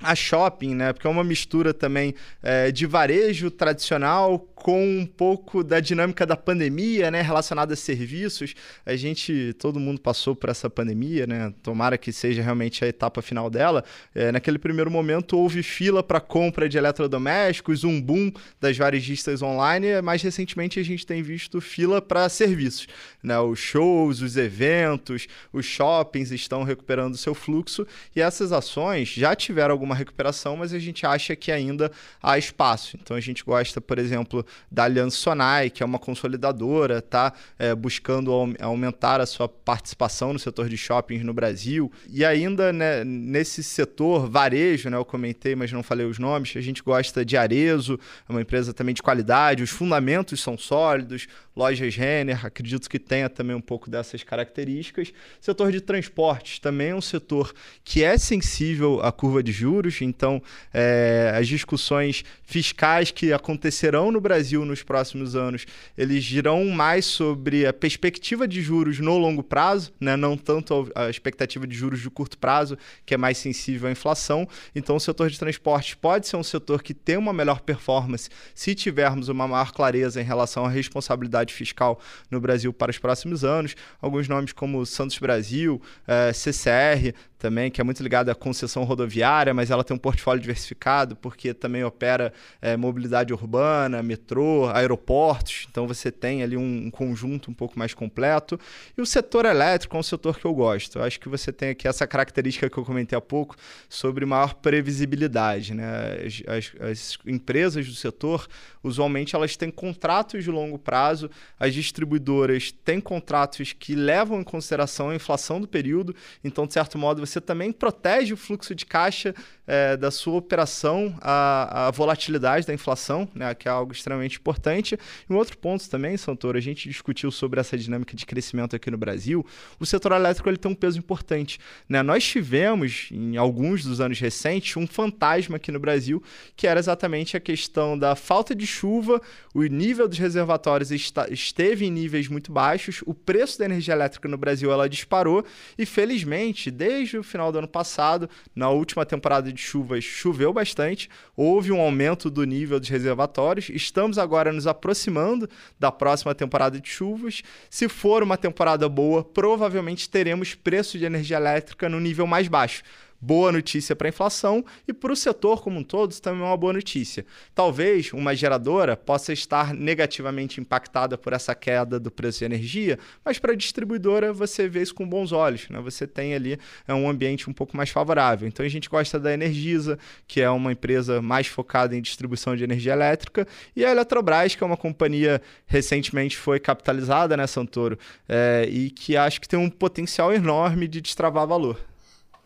D: a shopping, né? Porque é uma mistura também é, de varejo tradicional com um pouco da dinâmica da pandemia, né? Relacionada a serviços. A gente, todo mundo passou por essa pandemia, né? Tomara que seja realmente a etapa final dela. É, naquele primeiro momento houve fila para compra de eletrodomésticos, um boom das varejistas online. Mais recentemente a gente tem visto fila para serviços, né? Os shows, os eventos, os shoppings estão recuperando seu fluxo e essas ações já tiveram algum alguma recuperação, mas a gente acha que ainda há espaço. Então a gente gosta, por exemplo, da Aliança Sonai, que é uma consolidadora, tá é, buscando aumentar a sua participação no setor de shoppings no Brasil. E ainda né, nesse setor varejo, né, eu comentei, mas não falei os nomes, a gente gosta de Arezo, é uma empresa também de qualidade, os fundamentos são sólidos, lojas Renner, acredito que tenha também um pouco dessas características. Setor de transportes também é um setor que é sensível à curva de juros, então é, as discussões fiscais que acontecerão no Brasil nos próximos anos, eles dirão mais sobre a perspectiva de juros no longo prazo, né? não tanto a expectativa de juros de curto prazo, que é mais sensível à inflação. Então o setor de transportes pode ser um setor que tem uma melhor performance se tivermos uma maior clareza em relação à responsabilidade fiscal no Brasil para os próximos anos. Alguns nomes como Santos Brasil, é, CCR, também, que é muito ligada à concessão rodoviária, mas ela tem um portfólio diversificado, porque também opera é, mobilidade urbana, metrô, aeroportos, então você tem ali um, um, conjunto um pouco mais completo. E o setor elétrico é um setor que eu gosto. Eu acho que você tem aqui essa característica que eu comentei há pouco sobre maior previsibilidade. Né? As, as, as empresas do setor, usualmente, elas têm contratos de longo prazo, as distribuidoras têm contratos que levam em consideração a inflação do período, então, de certo modo, você também protege o fluxo de caixa é, da sua operação, a, a, volatilidade da inflação, né, que é algo extremamente importante. E um outro ponto também, Santoro, a gente discutiu sobre essa dinâmica de crescimento aqui no Brasil. O setor elétrico ele tem um peso importante. Né? Nós tivemos, em alguns dos anos recentes, um fantasma aqui no Brasil, que era exatamente a questão da falta de chuva, o nível dos reservatórios está, esteve em níveis muito baixos, o preço da energia elétrica no Brasil ela disparou e, felizmente, desde o final do ano passado, na última temporada de chuvas, choveu bastante, houve um aumento do nível dos reservatórios. Estamos agora nos aproximando da próxima temporada de chuvas. Se for uma temporada boa, provavelmente teremos preço de energia elétrica no nível mais baixo boa notícia para a inflação e para o setor como um todo também é uma boa notícia. Talvez uma geradora possa estar negativamente impactada por essa queda do preço de energia, mas para a distribuidora você vê isso com bons olhos, né? Você tem ali é um ambiente um pouco mais favorável. Então a gente gosta da Energisa, que é uma empresa mais focada em distribuição de energia elétrica, e a Eletrobras, que é uma companhia recentemente foi capitalizada, né, Santoro, é, e que acho que tem um potencial enorme de destravar valor.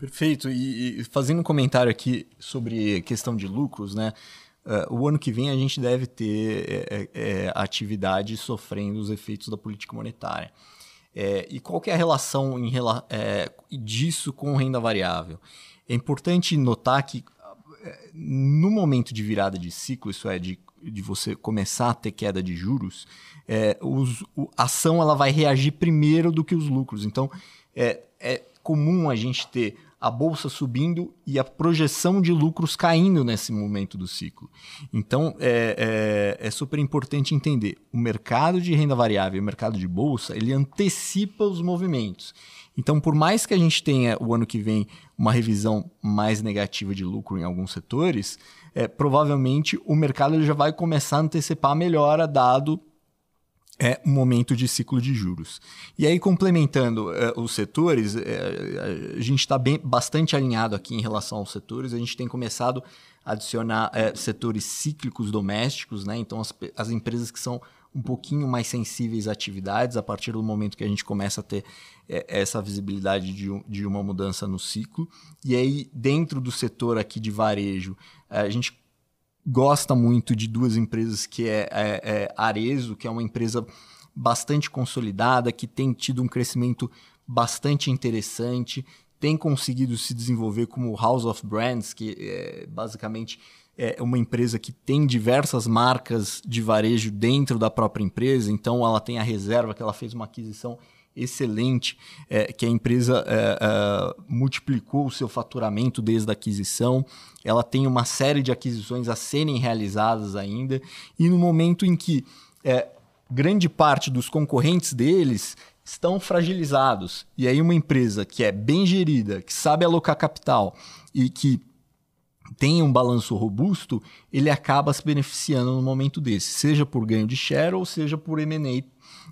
C: Perfeito. E, e, fazendo um comentário aqui sobre questão de lucros, né? Uh, o ano que vem a gente deve ter é, é, atividade sofrendo os efeitos da política monetária. É, e qual é a relação em, disso com renda variável? É importante notar que no momento de virada de ciclo, isso é, de, de você começar a ter queda de juros, os, a ação ela vai reagir primeiro do que os lucros. Então, é comum a gente ter a bolsa subindo e a projeção de lucros caindo nesse momento do ciclo. Então, é, é, é, super importante entender: o mercado de renda variável e o mercado de bolsa ele antecipa os movimentos. Então, por mais que a gente tenha o ano que vem uma revisão mais negativa de lucro em alguns setores, é, provavelmente o mercado ele já vai começar a antecipar a melhora dado é um momento de ciclo de juros. E aí, complementando uh, os setores, uh, a gente está bastante alinhado aqui em relação aos setores. A gente tem começado a adicionar uh, setores cíclicos domésticos, né? então as, as, empresas que são um pouquinho mais sensíveis a atividades, a partir do momento que a gente começa a ter essa visibilidade de, de uma mudança no ciclo. E aí, dentro do setor aqui de varejo, a gente gosta muito de duas empresas, que é, é, é Arezo, que é uma empresa bastante consolidada, que tem tido um crescimento bastante interessante, tem conseguido se desenvolver como House of Brands, que é basicamente é uma empresa que tem diversas marcas de varejo dentro da própria empresa, então ela tem a reserva que ela fez uma aquisição excelente, é, que a empresa é, é, multiplicou o seu faturamento desde a aquisição, ela tem uma série de aquisições a serem realizadas ainda, e no momento em que é, grande parte dos concorrentes deles estão fragilizados, e aí uma empresa que é bem gerida, que sabe alocar capital e que tem um balanço robusto, ele acaba se beneficiando no momento desse, seja por ganho de share ou seja por M&A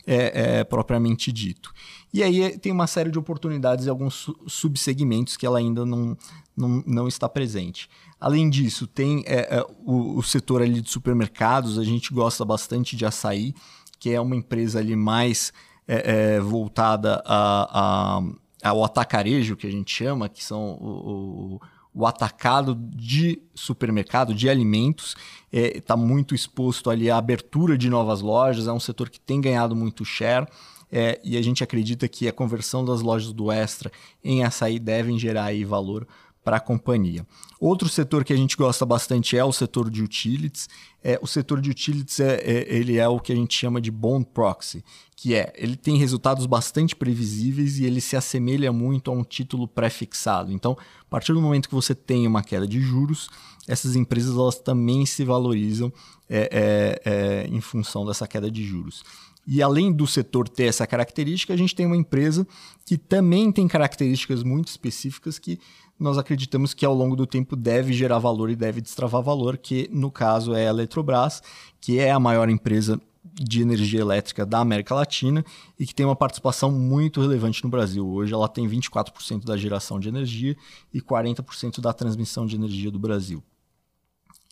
C: é, é, propriamente dito. E aí tem uma série de oportunidades em alguns subsegmentos que ela ainda não, não, não está presente. Além disso, tem é, é, o, o, setor ali de supermercados, a gente gosta bastante de açaí, que é uma empresa ali mais é, é, voltada a, a, ao atacarejo, que a gente chama, que são o, o o atacado de supermercado, de alimentos, está é, tá muito exposto ali à abertura de novas lojas, é um setor que tem ganhado muito share. É, e a gente acredita que a conversão das lojas do Extra em açaí devem gerar aí valor para a companhia. Outro setor que a gente gosta bastante é o setor de utilities. É, o setor de utilities é, é, ele é o que a gente chama de bond proxy, que é ele tem resultados bastante previsíveis e ele se assemelha muito a um título pré-fixado. Então, a partir do momento que você tem uma queda de juros, essas empresas elas também se valorizam é, é, é, em função dessa queda de juros. E além do setor ter essa característica, a gente tem uma empresa que também tem características muito específicas que nós acreditamos que ao longo do tempo deve gerar valor e deve destravar valor, que no caso é a Eletrobras, que é a maior empresa de energia elétrica da América Latina e que tem uma participação muito relevante no Brasil. Hoje ela tem 24% da geração de energia e 40% da transmissão de energia do Brasil.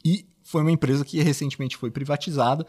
C: E foi uma empresa que recentemente foi privatizada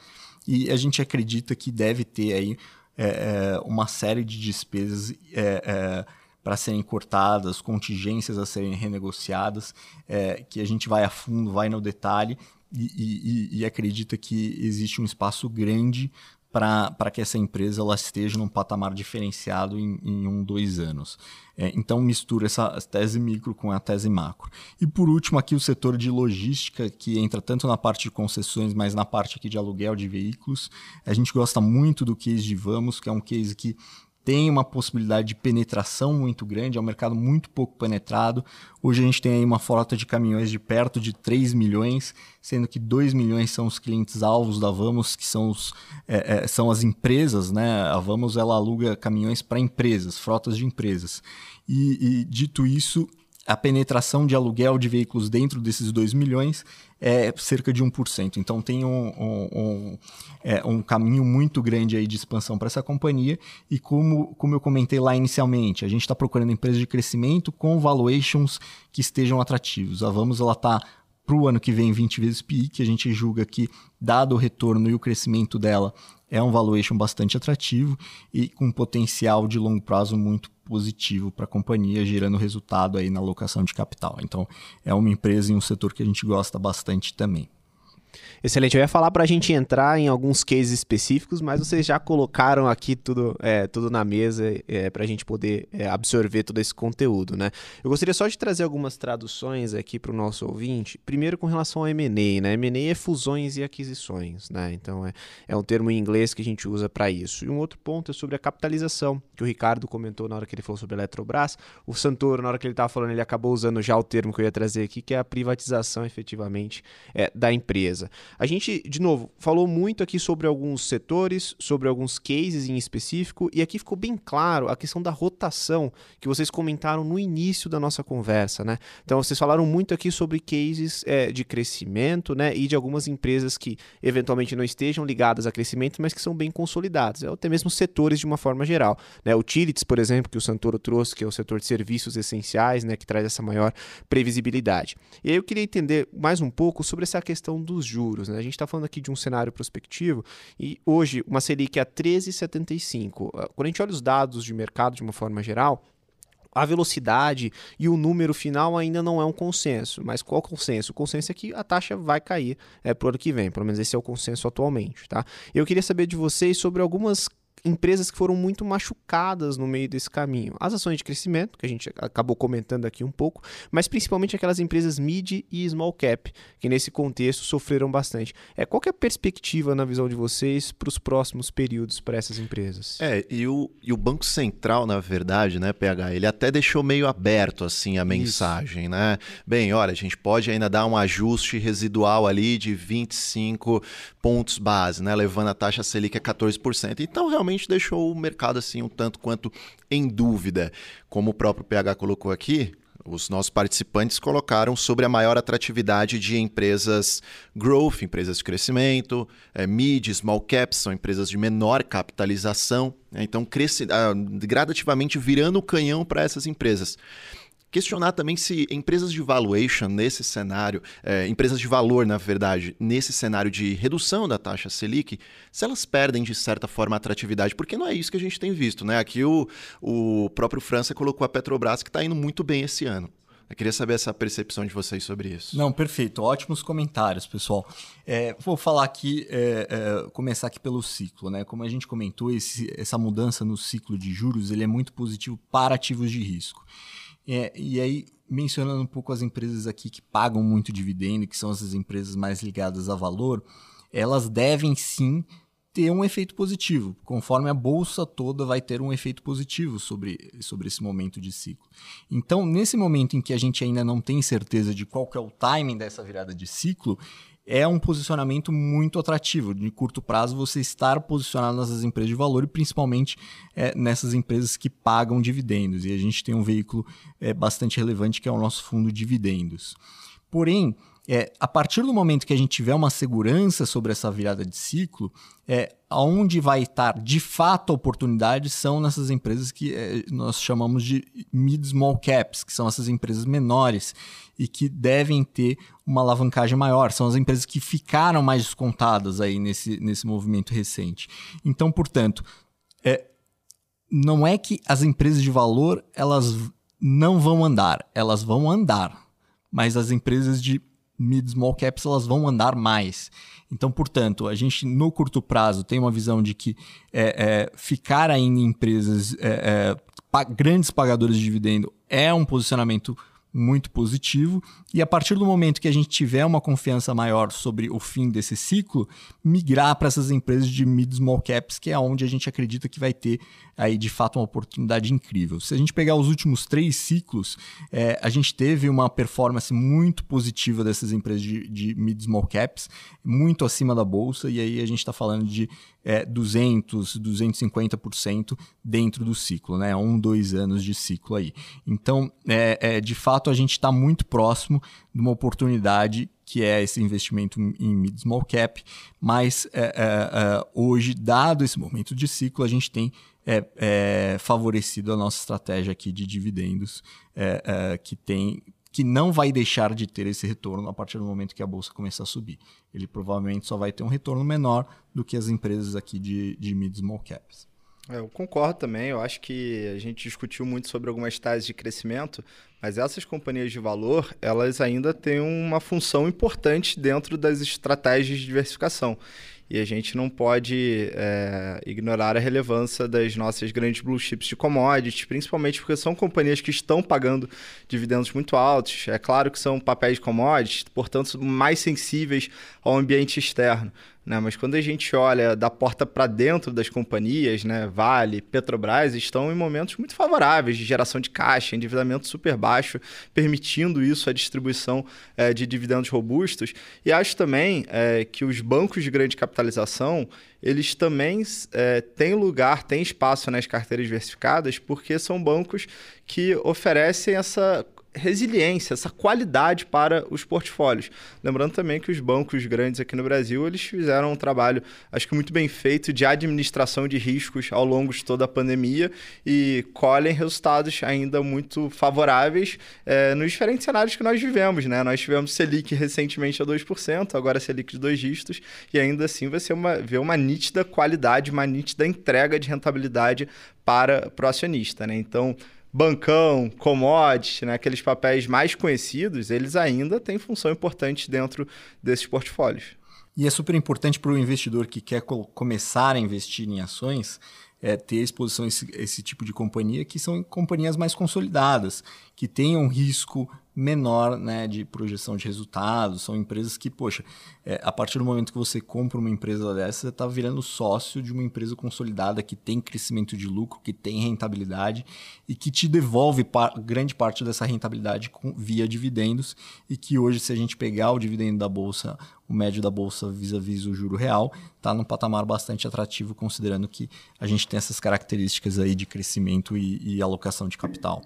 C: e a gente acredita que deve ter aí é, é uma série de despesas é, é, para serem cortadas, contingências a serem renegociadas, é, que a gente vai a fundo, vai no detalhe e, e, e acredita que existe um espaço grande para que essa empresa ela esteja num patamar diferenciado em, em um, dois anos. É, então mistura essa tese micro com a tese macro. E por último aqui o setor de logística, que entra tanto na parte de concessões, mas na parte aqui de aluguel de veículos. A gente gosta muito do case de Vamos, que é um case que tem uma possibilidade de penetração muito grande, é um mercado muito pouco penetrado. Hoje a gente tem aí uma frota de caminhões de perto de 3 milhões, sendo que 2 milhões são os clientes alvos da Vamos, que são, os, é, é, são as empresas, né? A Vamos ela aluga caminhões para empresas, frotas de empresas. E, e dito isso, a penetração de aluguel de veículos dentro desses 2 milhões é cerca de 1%. Então tem um, um, um, é, um caminho muito grande aí de expansão para essa companhia. E como, como eu comentei lá inicialmente, a gente está procurando empresas de crescimento com valuations que estejam atrativos. A Vamos ela está para o ano que vem 20 vezes PI, que a gente julga que, dado o retorno e o crescimento dela, é um valuation bastante atrativo e com potencial de longo prazo muito positivo para a companhia, gerando resultado aí na alocação de capital. Então, é uma empresa em um setor que a gente gosta bastante também.
A: Excelente. Eu ia falar para a gente entrar em alguns cases específicos, mas vocês já colocaram aqui tudo, é, tudo na mesa é, para a gente poder é, absorver todo esse conteúdo, né? Eu gostaria só de trazer algumas traduções aqui para o nosso ouvinte. Primeiro com relação ao M&A, né? M&A é fusões e aquisições, né? Então é, é um termo em inglês que a gente usa para isso. E um outro ponto é sobre a capitalização, que o Ricardo comentou na hora que ele falou sobre a Eletrobras. O Santoro, na hora que ele estava falando, ele acabou usando já o termo que eu ia trazer aqui, que é a privatização efetivamente é, da empresa. A gente, de novo, falou muito aqui sobre alguns setores, sobre alguns cases em específico, e aqui ficou bem claro a questão da rotação que vocês comentaram no início da nossa conversa, né? Então, vocês falaram muito aqui sobre cases é, de crescimento, né? E de algumas empresas que eventualmente não estejam ligadas a crescimento, mas que são bem consolidadas, ou até mesmo setores de uma forma geral. Né? Utilities, por exemplo, que o Santoro trouxe, que é o setor de serviços essenciais, né? Que traz essa maior previsibilidade. E aí eu queria entender mais um pouco sobre essa questão dos juros juros. Né? A gente está falando aqui de um cenário prospectivo e hoje uma Selic a 13,75. Ah, quando a gente olha os dados de mercado de uma forma geral, a velocidade e o número final ainda não é um consenso. Mas qual consenso? O consenso é que a taxa vai cair é, para o ano que vem. Pelo menos esse é o consenso atualmente. Tá? Eu queria saber de vocês sobre algumas empresas que foram muito machucadas no meio desse caminho. As ações de crescimento, que a gente acabou comentando aqui um pouco, mas principalmente aquelas empresas mid e small cap, que nesse contexto sofreram bastante. É, qual é a perspectiva, na visão de vocês, para os próximos períodos para essas empresas?
B: É, e o, e o Banco Central, na verdade, né, PH, ele até deixou meio aberto assim a mensagem, Isso. né? Bem, olha, a gente pode ainda dar um ajuste residual ali de 25 pontos base, né, levando a taxa Selic a 14%. Então, realmente deixou o mercado assim um tanto quanto em dúvida. Como o próprio PH colocou aqui, os nossos participantes colocaram sobre a maior atratividade de empresas growth, empresas de crescimento, é, mid, small caps, são empresas de menor capitalização, né? então cresce, ah, gradativamente virando o canhão para essas empresas. Questionar também se empresas de valuation nesse cenário, é, empresas de valor, na verdade, nesse cenário de redução da taxa Selic, se elas perdem de certa forma atratividade, porque não é isso que a gente tem visto, né? Aqui o, o próprio França colocou a Petrobras que está indo muito bem esse ano. Eu queria saber essa percepção de vocês sobre isso.
C: Não, perfeito. Ótimos comentários, pessoal. É, vou falar aqui, é, é, começar aqui pelo ciclo, né? Como a gente comentou, esse, essa mudança no ciclo de juros ele é muito positivo para ativos de risco. É, e aí, mencionando um pouco as empresas aqui que pagam muito dividendo, que são essas empresas mais ligadas a valor, elas devem sim ter um efeito positivo, conforme a bolsa toda vai ter um efeito positivo sobre, sobre esse momento de ciclo. Então, nesse momento em que a gente ainda não tem certeza de qual é o timing dessa virada de ciclo, é um posicionamento muito atrativo. De curto prazo, você estar posicionado nessas empresas de valor e principalmente é, nessas empresas que pagam dividendos. E a gente tem um veículo é, bastante relevante que é o nosso fundo dividendos. Porém, é, a partir do momento que a gente tiver uma segurança sobre essa virada de ciclo, é, onde vai estar de fato a oportunidade são nessas empresas que é, nós chamamos de mid-small caps, que são essas empresas menores e que devem ter uma alavancagem maior. São as empresas que ficaram mais descontadas aí nesse, nesse movimento recente. Então, portanto, é, não é que as empresas de valor elas não vão andar, elas vão andar, mas as empresas de mid small caps elas vão andar mais. Então, portanto, a gente no curto prazo tem uma visão de que é, é, ficar ainda em empresas é, é pa grandes pagadores de dividendo é um posicionamento muito positivo. E a partir do momento que a gente tiver uma confiança maior sobre o fim desse ciclo, migrar para essas empresas de mid small caps, que é onde a gente acredita que vai ter aí de fato uma oportunidade incrível. Se a gente pegar os últimos três ciclos, é, a gente teve uma performance muito positiva dessas empresas de, de mid small caps, muito acima da bolsa, e aí a gente está falando de é, 200, 250% dentro do ciclo, né? Um, dois anos de ciclo aí. Então, é, é de fato, a gente está muito próximo de uma oportunidade que é esse investimento em mid small cap, mas é, é, é, hoje, dado esse momento de ciclo, a gente tem é, é, favorecido a nossa estratégia aqui de dividendos, que tem que não vai deixar de ter esse retorno a partir do momento que a bolsa começar a subir. Ele provavelmente só vai ter um retorno menor do que as empresas aqui de, de mid small caps.
D: É, eu concordo também. Eu acho que a gente discutiu muito sobre algumas taxas de crescimento, mas essas companhias de valor, elas ainda têm uma função importante dentro das estratégias de diversificação. E a gente não pode é, ignorar a relevância das nossas grandes blue chips de commodities, principalmente porque são companhias que estão pagando dividendos muito altos. É claro que são papéis de commodities, portanto, mais sensíveis ao ambiente externo. Né? Mas quando a gente olha da porta para dentro das companhias, né? Vale, Petrobras, estão em momentos muito favoráveis de geração de caixa, endividamento super baixo, permitindo isso a distribuição é, de dividendos robustos. E acho também é, que os bancos de grande capitalização eles também é, têm lugar, têm espaço nas carteiras diversificadas, porque são bancos que oferecem essa resiliência, essa qualidade para os portfólios. Lembrando também que os bancos grandes aqui no Brasil, eles fizeram um trabalho, acho que muito bem feito, de administração de riscos ao longo de toda a pandemia e colhem resultados ainda muito favoráveis é, nos diferentes cenários que nós vivemos. Né? Nós tivemos Selic recentemente a 2%, agora Selic de dois dígitos, e ainda assim ser uma, ver uma nítida qualidade, uma nítida entrega de rentabilidade para o acionista. Né? Então, bancão, commodity, né, aqueles papéis mais conhecidos, eles ainda têm função importante dentro desses portfólios.
C: E é super importante para o investidor que quer começar a investir em ações é, ter exposição a esse, esse tipo de companhia, que são companhias mais consolidadas, que tenham risco menor né, de projeção de resultados. São empresas que, poxa, é, a partir do momento que você compra uma empresa dessa, você está virando sócio de uma empresa consolidada que tem crescimento de lucro, que tem rentabilidade e que te devolve par grande parte dessa rentabilidade com, via dividendos. E que hoje, se a gente pegar o dividendo da bolsa, o médio da bolsa vis-à-vis -vis o juro real, está num patamar bastante atrativo, considerando que a gente tem essas características aí de crescimento e, e alocação de capital.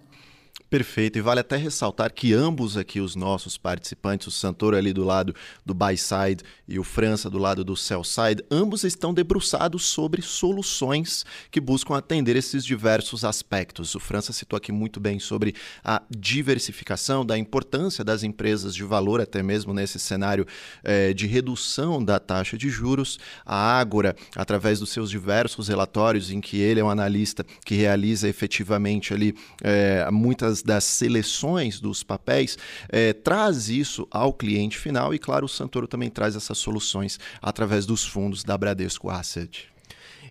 B: Perfeito, e vale até ressaltar que ambos aqui, os nossos participantes, o Santoro ali do lado do buy side e o França do lado do sell side, ambos estão debruçados sobre soluções que buscam atender esses diversos aspectos. O França citou aqui muito bem sobre a diversificação, da importância das empresas de valor, até mesmo nesse cenário eh, de redução da taxa de juros. A Ágora, através dos seus diversos relatórios, em que ele é um analista que realiza efetivamente ali eh, muitas das seleções dos papéis, é, traz isso ao cliente final e, claro, o Santoro também traz essas soluções através dos fundos da Bradesco Asset.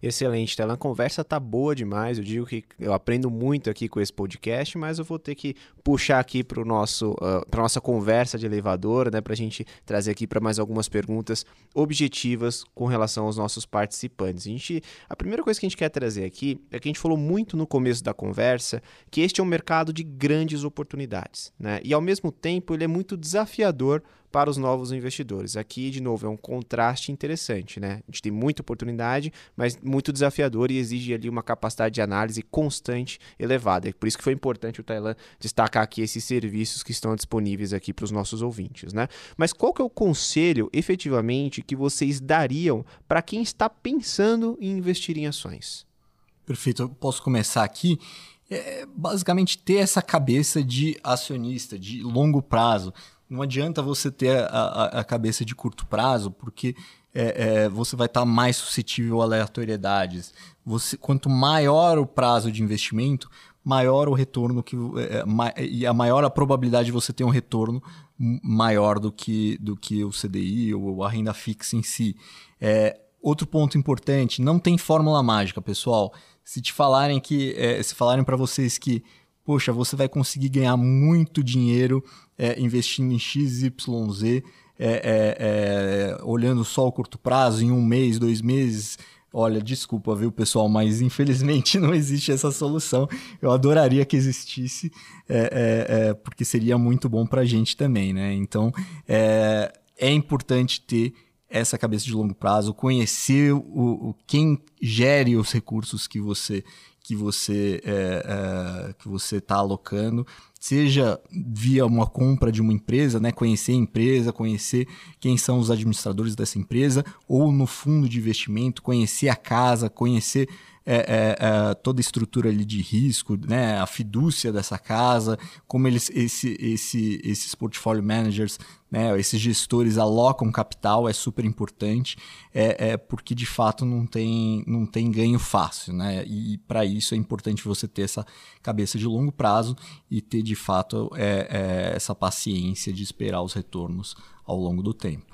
A: Excelente, Telan. A conversa tá boa demais. Eu digo que eu aprendo muito aqui com esse podcast, mas eu vou ter que puxar aqui para nosso uh, para nossa conversa de elevador, né, para a gente trazer aqui para mais algumas perguntas objetivas com relação aos nossos participantes. A gente, a primeira coisa que a gente quer trazer aqui é que a gente falou muito no começo da conversa que este é um mercado de grandes oportunidades, né? E ao mesmo tempo ele é muito desafiador para os novos investidores. Aqui, de novo, é um contraste interessante, né? A gente tem muita oportunidade, mas muito desafiador e exige ali uma capacidade de análise constante elevada. É por isso que foi importante o Thailand destacar aqui esses serviços que estão disponíveis aqui para os nossos ouvintes, né? Mas qual que é o conselho, efetivamente, que vocês dariam para quem está pensando em investir em ações?
C: Perfeito, eu posso começar aqui. É basicamente ter essa cabeça de acionista, de longo prazo. Não adianta você ter a, a, a cabeça de curto prazo, porque é, é, você vai estar mais suscetível a aleatoriedades. Você, quanto maior o prazo de investimento, maior o retorno que é, é ma, e a maior a probabilidade de você ter um retorno maior do que, do que o CDI ou a renda fixa em si. É, outro ponto importante, não tem fórmula mágica, pessoal. Se te falarem que, é, se falarem para vocês que poxa, você vai conseguir ganhar muito dinheiro é, investindo em XYZ, é, é, é, olhando só o curto prazo, em um mês, dois meses. Olha, desculpa, viu, pessoal, mas infelizmente [LAUGHS] não existe essa solução. Eu adoraria que existisse, é, é, porque seria muito bom para a gente também, né? Então, é, importante ter essa cabeça de longo prazo, conhecer o, o, quem gere os recursos que você que você é, é, que você está alocando, seja via uma compra de uma empresa, né, conhecer a empresa, conhecer quem são os administradores dessa empresa, ou no fundo de investimento, conhecer a casa, conhecer é, é, é, toda a estrutura ali de risco, né, a fidúcia dessa casa, como eles, esse, esse, esses portfólio managers, né, esses gestores alocam capital, é super importante, é, é porque de fato não tem, não tem ganho fácil. Né, e para isso é importante você ter essa cabeça de longo prazo e ter de fato é, é essa paciência de esperar os retornos ao longo do tempo.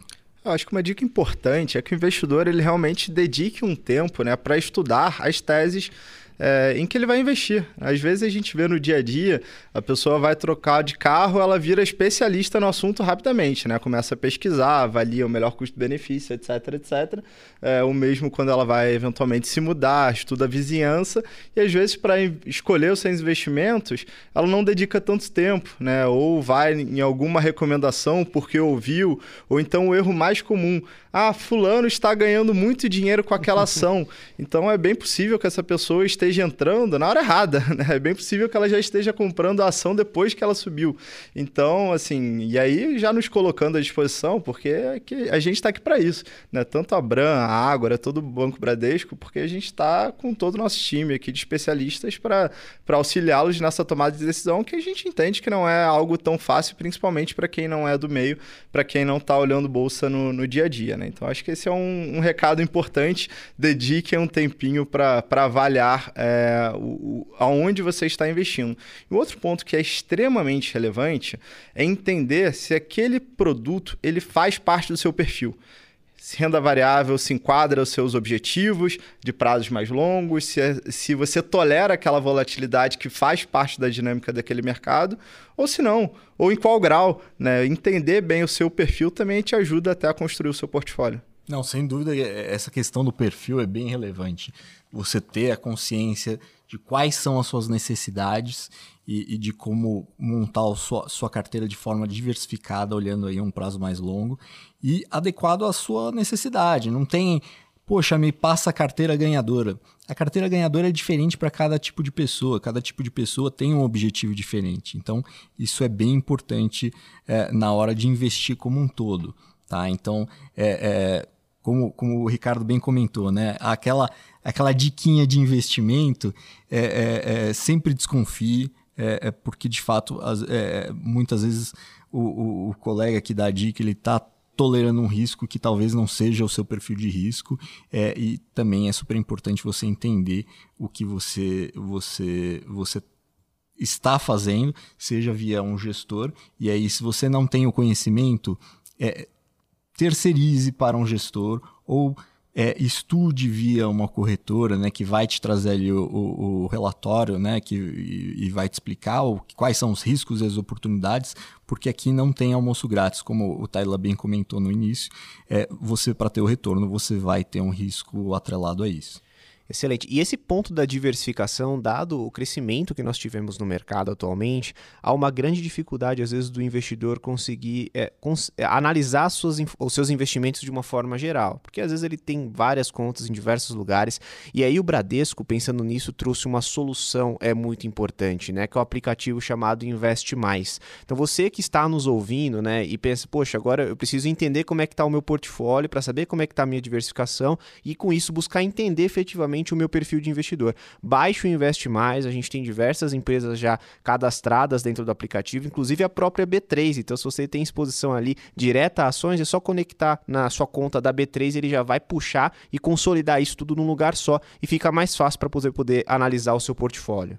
D: Eu acho que uma dica importante é que o investidor ele realmente dedique um tempo né, para estudar as teses é, em que ele vai investir. Às vezes a gente vê no dia a dia, a pessoa vai trocar de carro, ela vira especialista no assunto rapidamente, né? Começa a pesquisar, avalia o melhor custo-benefício, etc, etc. É, o mesmo quando ela vai eventualmente se mudar, estuda a vizinhança, e às vezes para escolher os seus investimentos, ela não dedica tanto tempo, né? Ou vai em alguma recomendação porque ouviu, ou então o erro mais comum, ah, fulano está ganhando muito dinheiro com aquela ação. [LAUGHS] Então é bem possível que essa pessoa esteja entrando na hora errada, [LAUGHS] né? É bem possível que ela já esteja comprando a ação depois que ela subiu. Então, assim, e aí já nos colocando à disposição, porque é a gente está aqui para isso, né? Tanto a Bran, a Ágora, todo o Banco Bradesco, porque a gente está com todo o nosso time aqui de especialistas para auxiliá-los nessa tomada de decisão que a gente entende que não é algo tão fácil, principalmente para quem não é do meio, para quem não está olhando bolsa no, no dia a dia. Né? Então, acho que esse é um, um recado importante. Dediquem um tempinho para avaliar é, o, o, aonde você está investindo. E outro ponto que é extremamente relevante é entender se aquele produto ele faz parte do seu perfil. Renda variável se enquadra aos seus objetivos de prazos mais longos, se, é, se você tolera aquela volatilidade que faz parte da dinâmica daquele mercado, ou se não, ou em qual grau. Né? Entender bem o seu perfil também te ajuda até a construir o seu portfólio.
C: Não, sem dúvida, essa questão do perfil é bem relevante. Você ter a consciência de quais são as suas necessidades e, e de como montar sua, sua carteira de forma diversificada, olhando aí um prazo mais longo e adequado à sua necessidade. Não tem, poxa, me passa a carteira ganhadora. A carteira ganhadora é diferente para cada tipo de pessoa, cada tipo de pessoa tem um objetivo diferente. Então, isso é bem importante é, na hora de investir como um todo. Tá? Então, é, é como, como o Ricardo bem comentou, né? Aquela, aquela diquinha de investimento, é, é, é sempre desconfie, é, é, porque de fato, as, é, muitas vezes o, o, o, colega que dá a dica, ele está tolerando um risco que talvez não seja o seu perfil de risco. E também é super importante você entender o que você, você, você está fazendo, seja via um gestor, e aí se você não tem o conhecimento, é, terceirize para um gestor ou é, estude via uma corretora, né, que vai te trazer ali o, o, o relatório, né, que, e, e, vai te explicar o, quais são os riscos e as oportunidades, porque aqui não tem almoço grátis, como o Taylor bem comentou no início. É, você, para ter o retorno, você vai ter um risco atrelado a isso.
A: Excelente. E esse ponto da diversificação, dado o crescimento que nós tivemos no mercado atualmente, há uma grande dificuldade, às vezes, do investidor conseguir é, cons é, analisar suas, os seus investimentos de uma forma geral. Porque às vezes ele tem várias contas em diversos lugares. E aí o Bradesco, pensando nisso, trouxe uma solução é muito importante, né? Que é o aplicativo chamado Investe Mais. Então você que está nos ouvindo, né, e pensa, poxa, agora eu preciso entender como é que está o meu portfólio para saber como é que está a minha diversificação e com isso buscar entender efetivamente o meu perfil de investidor. Baixe o Investe Mais, a gente tem diversas empresas já cadastradas dentro do aplicativo, inclusive a própria B3. Então, se você tem exposição ali direta a ações, é só conectar na sua conta da B3, ele já vai puxar e consolidar isso tudo num lugar só e fica mais fácil para poder, poder analisar o seu portfólio.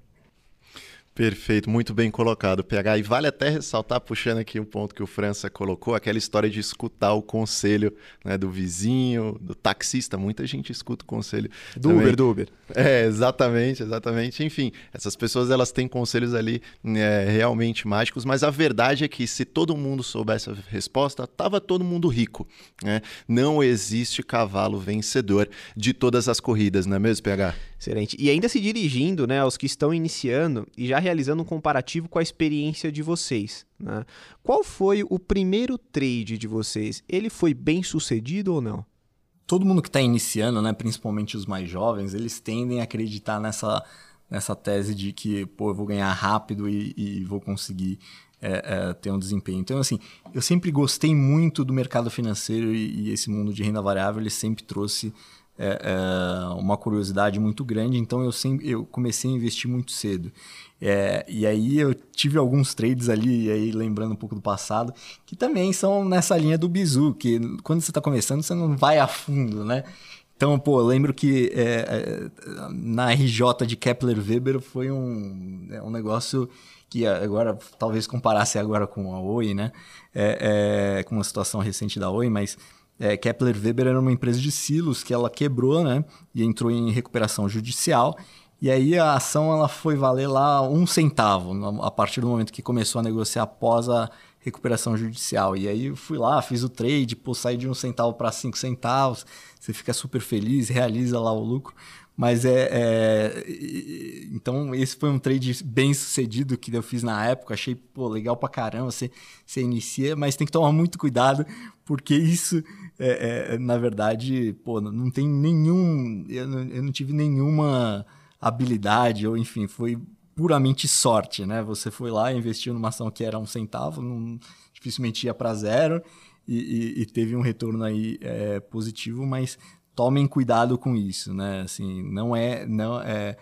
B: Perfeito, muito bem colocado, PH. E vale até ressaltar, puxando aqui um ponto que o França colocou, aquela história de escutar o conselho né, do vizinho, do taxista. Muita gente escuta o conselho.
A: Do também. Uber, do Uber.
B: É, exatamente, exatamente. Enfim, essas pessoas elas têm conselhos ali é, realmente mágicos, mas a verdade é que se todo mundo soubesse a resposta, tava todo mundo rico. Né? Não existe cavalo vencedor de todas as corridas, não é mesmo, PH?
A: Excelente. E ainda se dirigindo né, aos que estão iniciando e já realizando um comparativo com a experiência de vocês. Né? Qual foi o primeiro trade de vocês? Ele foi bem sucedido ou não?
C: Todo mundo que está iniciando, né, principalmente os mais jovens, eles tendem a acreditar nessa, nessa tese de que pô, eu vou ganhar rápido e, e vou conseguir é, é, ter um desempenho. Então, assim, eu sempre gostei muito do mercado financeiro e, e esse mundo de renda variável, ele sempre trouxe é, é, uma curiosidade muito grande, então eu, sempre, eu comecei a investir muito cedo. É, e aí eu tive alguns trades ali, aí lembrando um pouco do passado, que também são nessa linha do bizu, que quando você está começando você não vai a fundo, né? Então, pô, lembro que é, é na RJ de Kepler Weber foi um, é um negócio que agora talvez comparasse agora com a Oi, né? É, é, com uma situação recente da Oi, mas é, Kepler Weber era uma empresa de silos que ela quebrou, né? E entrou em recuperação judicial. E aí a ação ela foi valer lá um centavo a partir do momento que começou a negociar após a recuperação judicial. E aí eu fui lá, fiz o trade, pô, saí de um centavo para cinco centavos. Você fica super feliz, realiza lá o lucro. Mas é, é, Então, esse foi um trade bem sucedido que eu fiz na época. Achei pô, legal pra caramba. Você, você inicia, mas tem que tomar muito cuidado, porque isso, é, é, na verdade, pô, não tem nenhum. Eu não, eu não tive nenhuma habilidade, ou enfim, foi puramente sorte, né? Você foi lá, investiu numa ação que era um centavo, não, dificilmente ia para zero. E, e, e, teve um retorno aí é, positivo, mas tomem cuidado com isso, né? Assim, não é, não é,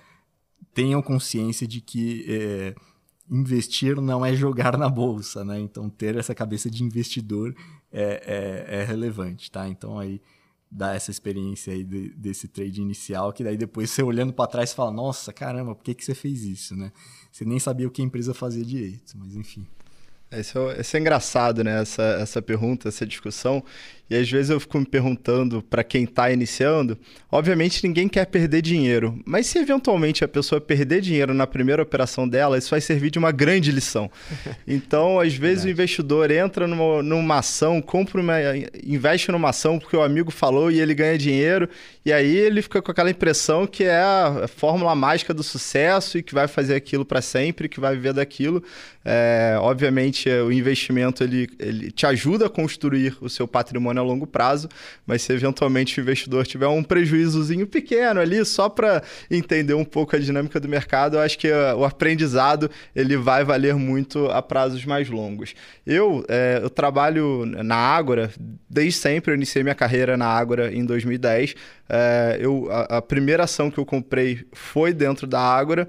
C: tenham consciência de que é, investir não é jogar na bolsa, né? Então ter essa cabeça de investidor é, é, é relevante, tá? Então aí dá essa experiência aí de, desse trade inicial, que daí depois você olhando para trás fala, nossa, caramba, por que, que você fez isso, né? Você nem sabia o que a empresa fazia direito, mas enfim.
D: Esse é, esse é engraçado, né? Essa, essa pergunta, essa discussão. E às vezes eu fico me perguntando para quem está iniciando, obviamente ninguém quer perder dinheiro, mas se eventualmente a pessoa perder dinheiro na primeira operação dela, isso vai servir de uma grande lição. [LAUGHS] Então, às vezes o investidor entra numa, numa ação, compra uma, investe numa ação porque o amigo falou e ele ganha dinheiro, e aí ele fica com aquela impressão que é a fórmula mágica do sucesso e que vai fazer aquilo para sempre, que vai viver daquilo. É, obviamente, o investimento ele, ele te ajuda a construir o seu patrimônio a longo prazo, mas se eventualmente o investidor tiver um prejuízozinho pequeno ali, só para entender um pouco a dinâmica do mercado, eu acho que uh, o aprendizado ele vai valer muito a prazos mais longos. Eu, é, eu trabalho na Ágora desde sempre, eu iniciei minha carreira na Ágora em 2010. É, eu, a, a primeira ação que eu comprei foi dentro da Ágora.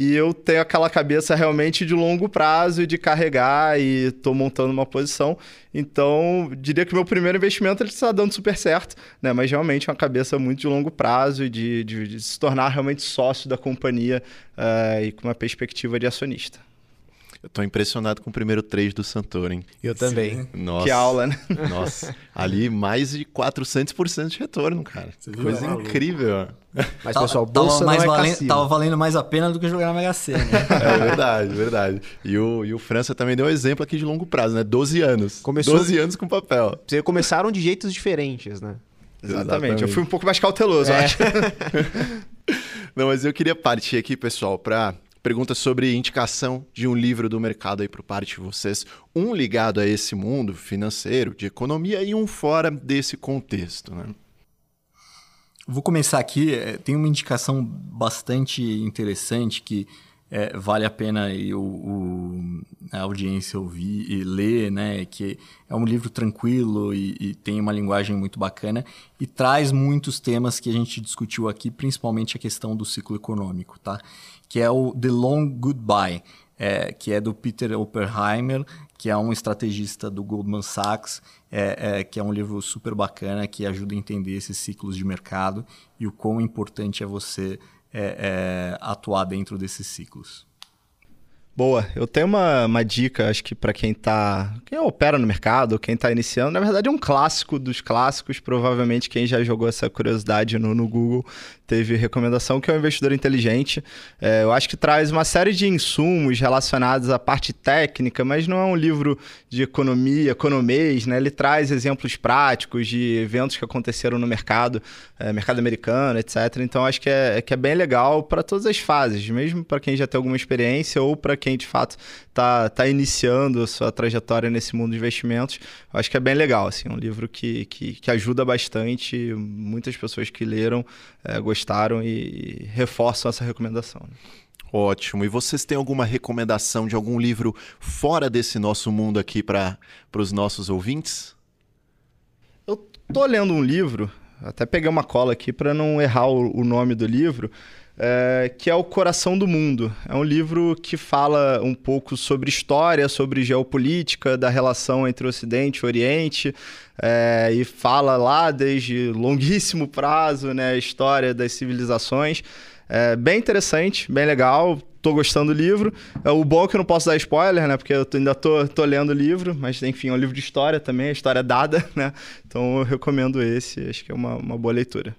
D: E eu tenho aquela cabeça realmente de longo prazo e de carregar e estou montando uma posição. Então, diria que meu primeiro investimento ele está dando super certo, né? Mas realmente é uma cabeça muito de longo prazo e de, de, de se tornar realmente sócio da companhia uh, e com uma perspectiva de acionista.
B: Eu tô impressionado com o primeiro trade do Santoro, hein?
A: Eu também.
B: Nossa.
D: Que aula, né?
B: Nossa. [LAUGHS] Ali mais de 400% de retorno, cara. Coisa é incrível.
A: Mas, pessoal, bolsa
C: tava,
A: não é
C: valendo, tava valendo mais a pena do que jogar na Mega Sena. [LAUGHS]
B: é verdade, verdade. E o, e o França também deu um exemplo aqui de longo prazo, né? 12 anos. Começou... 12 anos com papel.
A: Vocês começaram de jeitos diferentes, né?
D: Exatamente. Exatamente. Eu fui um pouco mais cauteloso, é. acho. [LAUGHS]
B: não, mas eu queria partir aqui, pessoal, para Pergunta sobre indicação de um livro do mercado aí por parte de vocês. Um ligado a esse mundo financeiro, de economia, e um fora desse contexto. Né?
C: Vou começar aqui. É, tem uma indicação bastante interessante que é, vale a pena o, o, a audiência ouvir e ler, né? Que é um livro tranquilo e, e, tem uma linguagem muito bacana e traz muitos temas que a gente discutiu aqui, principalmente a questão do ciclo econômico, tá? Que é o The Long Goodbye, é, que é do Peter Oppenheimer, que é um estrategista do Goldman Sachs, é, é, que é um livro super bacana que ajuda a entender esses ciclos de mercado e o quão importante é você é, é, atuar dentro desses ciclos.
D: Boa, eu tenho uma, uma dica, acho que para quem tá. quem opera no mercado, quem está iniciando, na verdade é um clássico dos clássicos. Provavelmente quem já jogou essa curiosidade no, no Google teve recomendação, que é o investidor inteligente. É, eu acho que traz uma série de insumos relacionados à parte técnica, mas não é um livro de economia, economês, né? Ele traz exemplos práticos de eventos que aconteceram no mercado, é, mercado americano, etc. Então acho que é, que é bem legal para todas as fases, mesmo para quem já tem alguma experiência ou para quem de fato está tá iniciando a sua trajetória nesse mundo de investimentos. Eu acho que é bem legal, assim, um livro que, que, que ajuda bastante. Muitas pessoas que leram é, gostaram e reforçam essa recomendação. Né?
B: Ótimo. E vocês têm alguma recomendação de algum livro fora desse nosso mundo aqui para os nossos ouvintes?
D: Eu tô lendo um livro, até peguei uma cola aqui para não errar o, o, nome do livro, é, que é O Coração do Mundo. É um livro que fala um pouco sobre história, sobre geopolítica, da relação entre Ocidente e Oriente, é, e fala lá desde longuíssimo prazo, né, a história das civilizações. É bem interessante, bem legal. Tô gostando do livro. É, o bom é que eu não posso dar spoiler, né? Porque eu ainda tô, tô lendo o livro, mas enfim, é um livro de história também, a história é dada, [LAUGHS] né? Então eu recomendo esse, acho que é uma, uma boa leitura.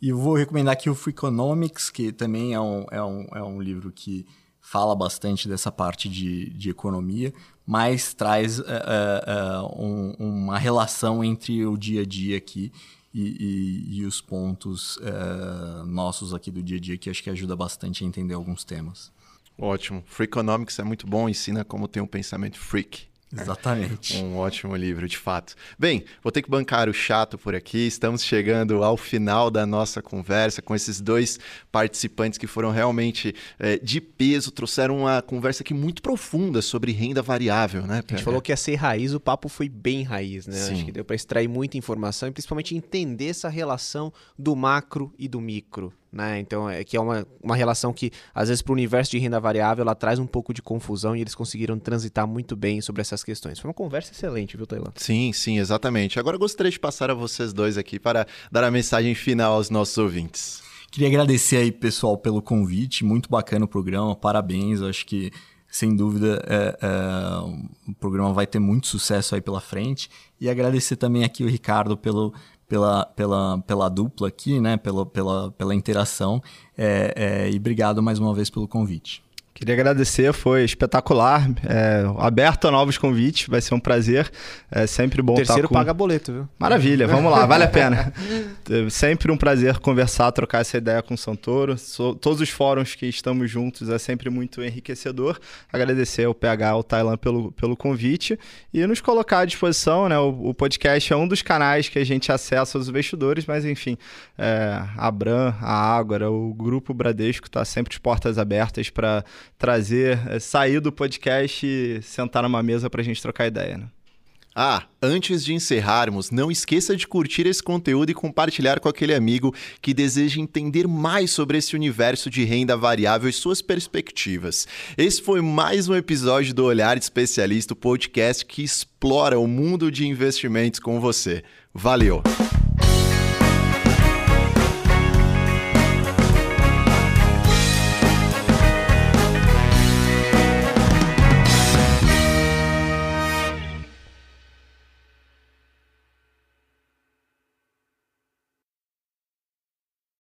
C: E vou recomendar aqui o Freakonomics, que também é um, é um, é um livro que fala bastante dessa parte de, de economia, mas traz uh, uh, um, uma relação entre o dia a dia aqui e, e, e os pontos uh, nossos aqui do dia a dia que acho que ajuda bastante a entender alguns temas.
B: Ótimo. Freakonomics é muito bom, ensina como ter um pensamento freak.
C: Exatamente.
B: Um ótimo livro, de fato. Bem, vou ter que bancar o chato por aqui. Estamos chegando ao final da nossa conversa com esses dois participantes que foram realmente é, de peso, trouxeram uma conversa aqui muito profunda sobre renda variável, né?
A: A gente falou que ia ser raiz, o papo foi bem raiz, né?
B: Sim.
A: Acho que deu para extrair muita informação e principalmente entender essa relação do macro e do micro. Né? Então, é que é uma, uma relação que, às vezes, para o universo de renda variável, ela traz um pouco de confusão e eles conseguiram transitar muito bem sobre essas questões. Foi uma conversa excelente, viu, Taylor?
B: Sim, sim, exatamente. Agora, gostaria de passar a vocês dois aqui para dar a mensagem final aos nossos ouvintes.
C: Queria agradecer aí, pessoal, pelo convite. Muito bacana o programa, parabéns. Eu acho que sem dúvida, é, é, o programa vai ter muito sucesso aí pela frente. E agradecer também aqui o Ricardo pelo, pela, pela, pela dupla aqui, né? Pela, pela, pela interação. É, é, e obrigado mais uma vez pelo convite.
D: Queria agradecer, foi espetacular. É, aberto a novos convites, vai ser um prazer. É sempre bom
A: Terceiro
D: estar com...
A: paga boleto, viu?
D: Maravilha, vamos lá, vale a pena. [LAUGHS] É sempre um prazer conversar, trocar essa ideia com o Santoro. So, todos os fóruns que estamos juntos é sempre muito enriquecedor. Agradecer ao PH, ao Thailand pelo, pelo convite e nos colocar à disposição. Né? O, o podcast é um dos canais que a gente acessa os investidores, mas enfim, é, a Bran, a Ágora, o Grupo Bradesco está sempre de portas abertas para trazer, é, sair do podcast e sentar numa mesa para a gente trocar ideia. Né?
B: Ah, antes de encerrarmos, não esqueça de curtir esse conteúdo e compartilhar com aquele amigo que deseja entender mais sobre esse universo de renda variável e suas perspectivas. Esse foi mais um episódio do Olhar Especialista, o podcast que explora o mundo de investimentos com você. Valeu!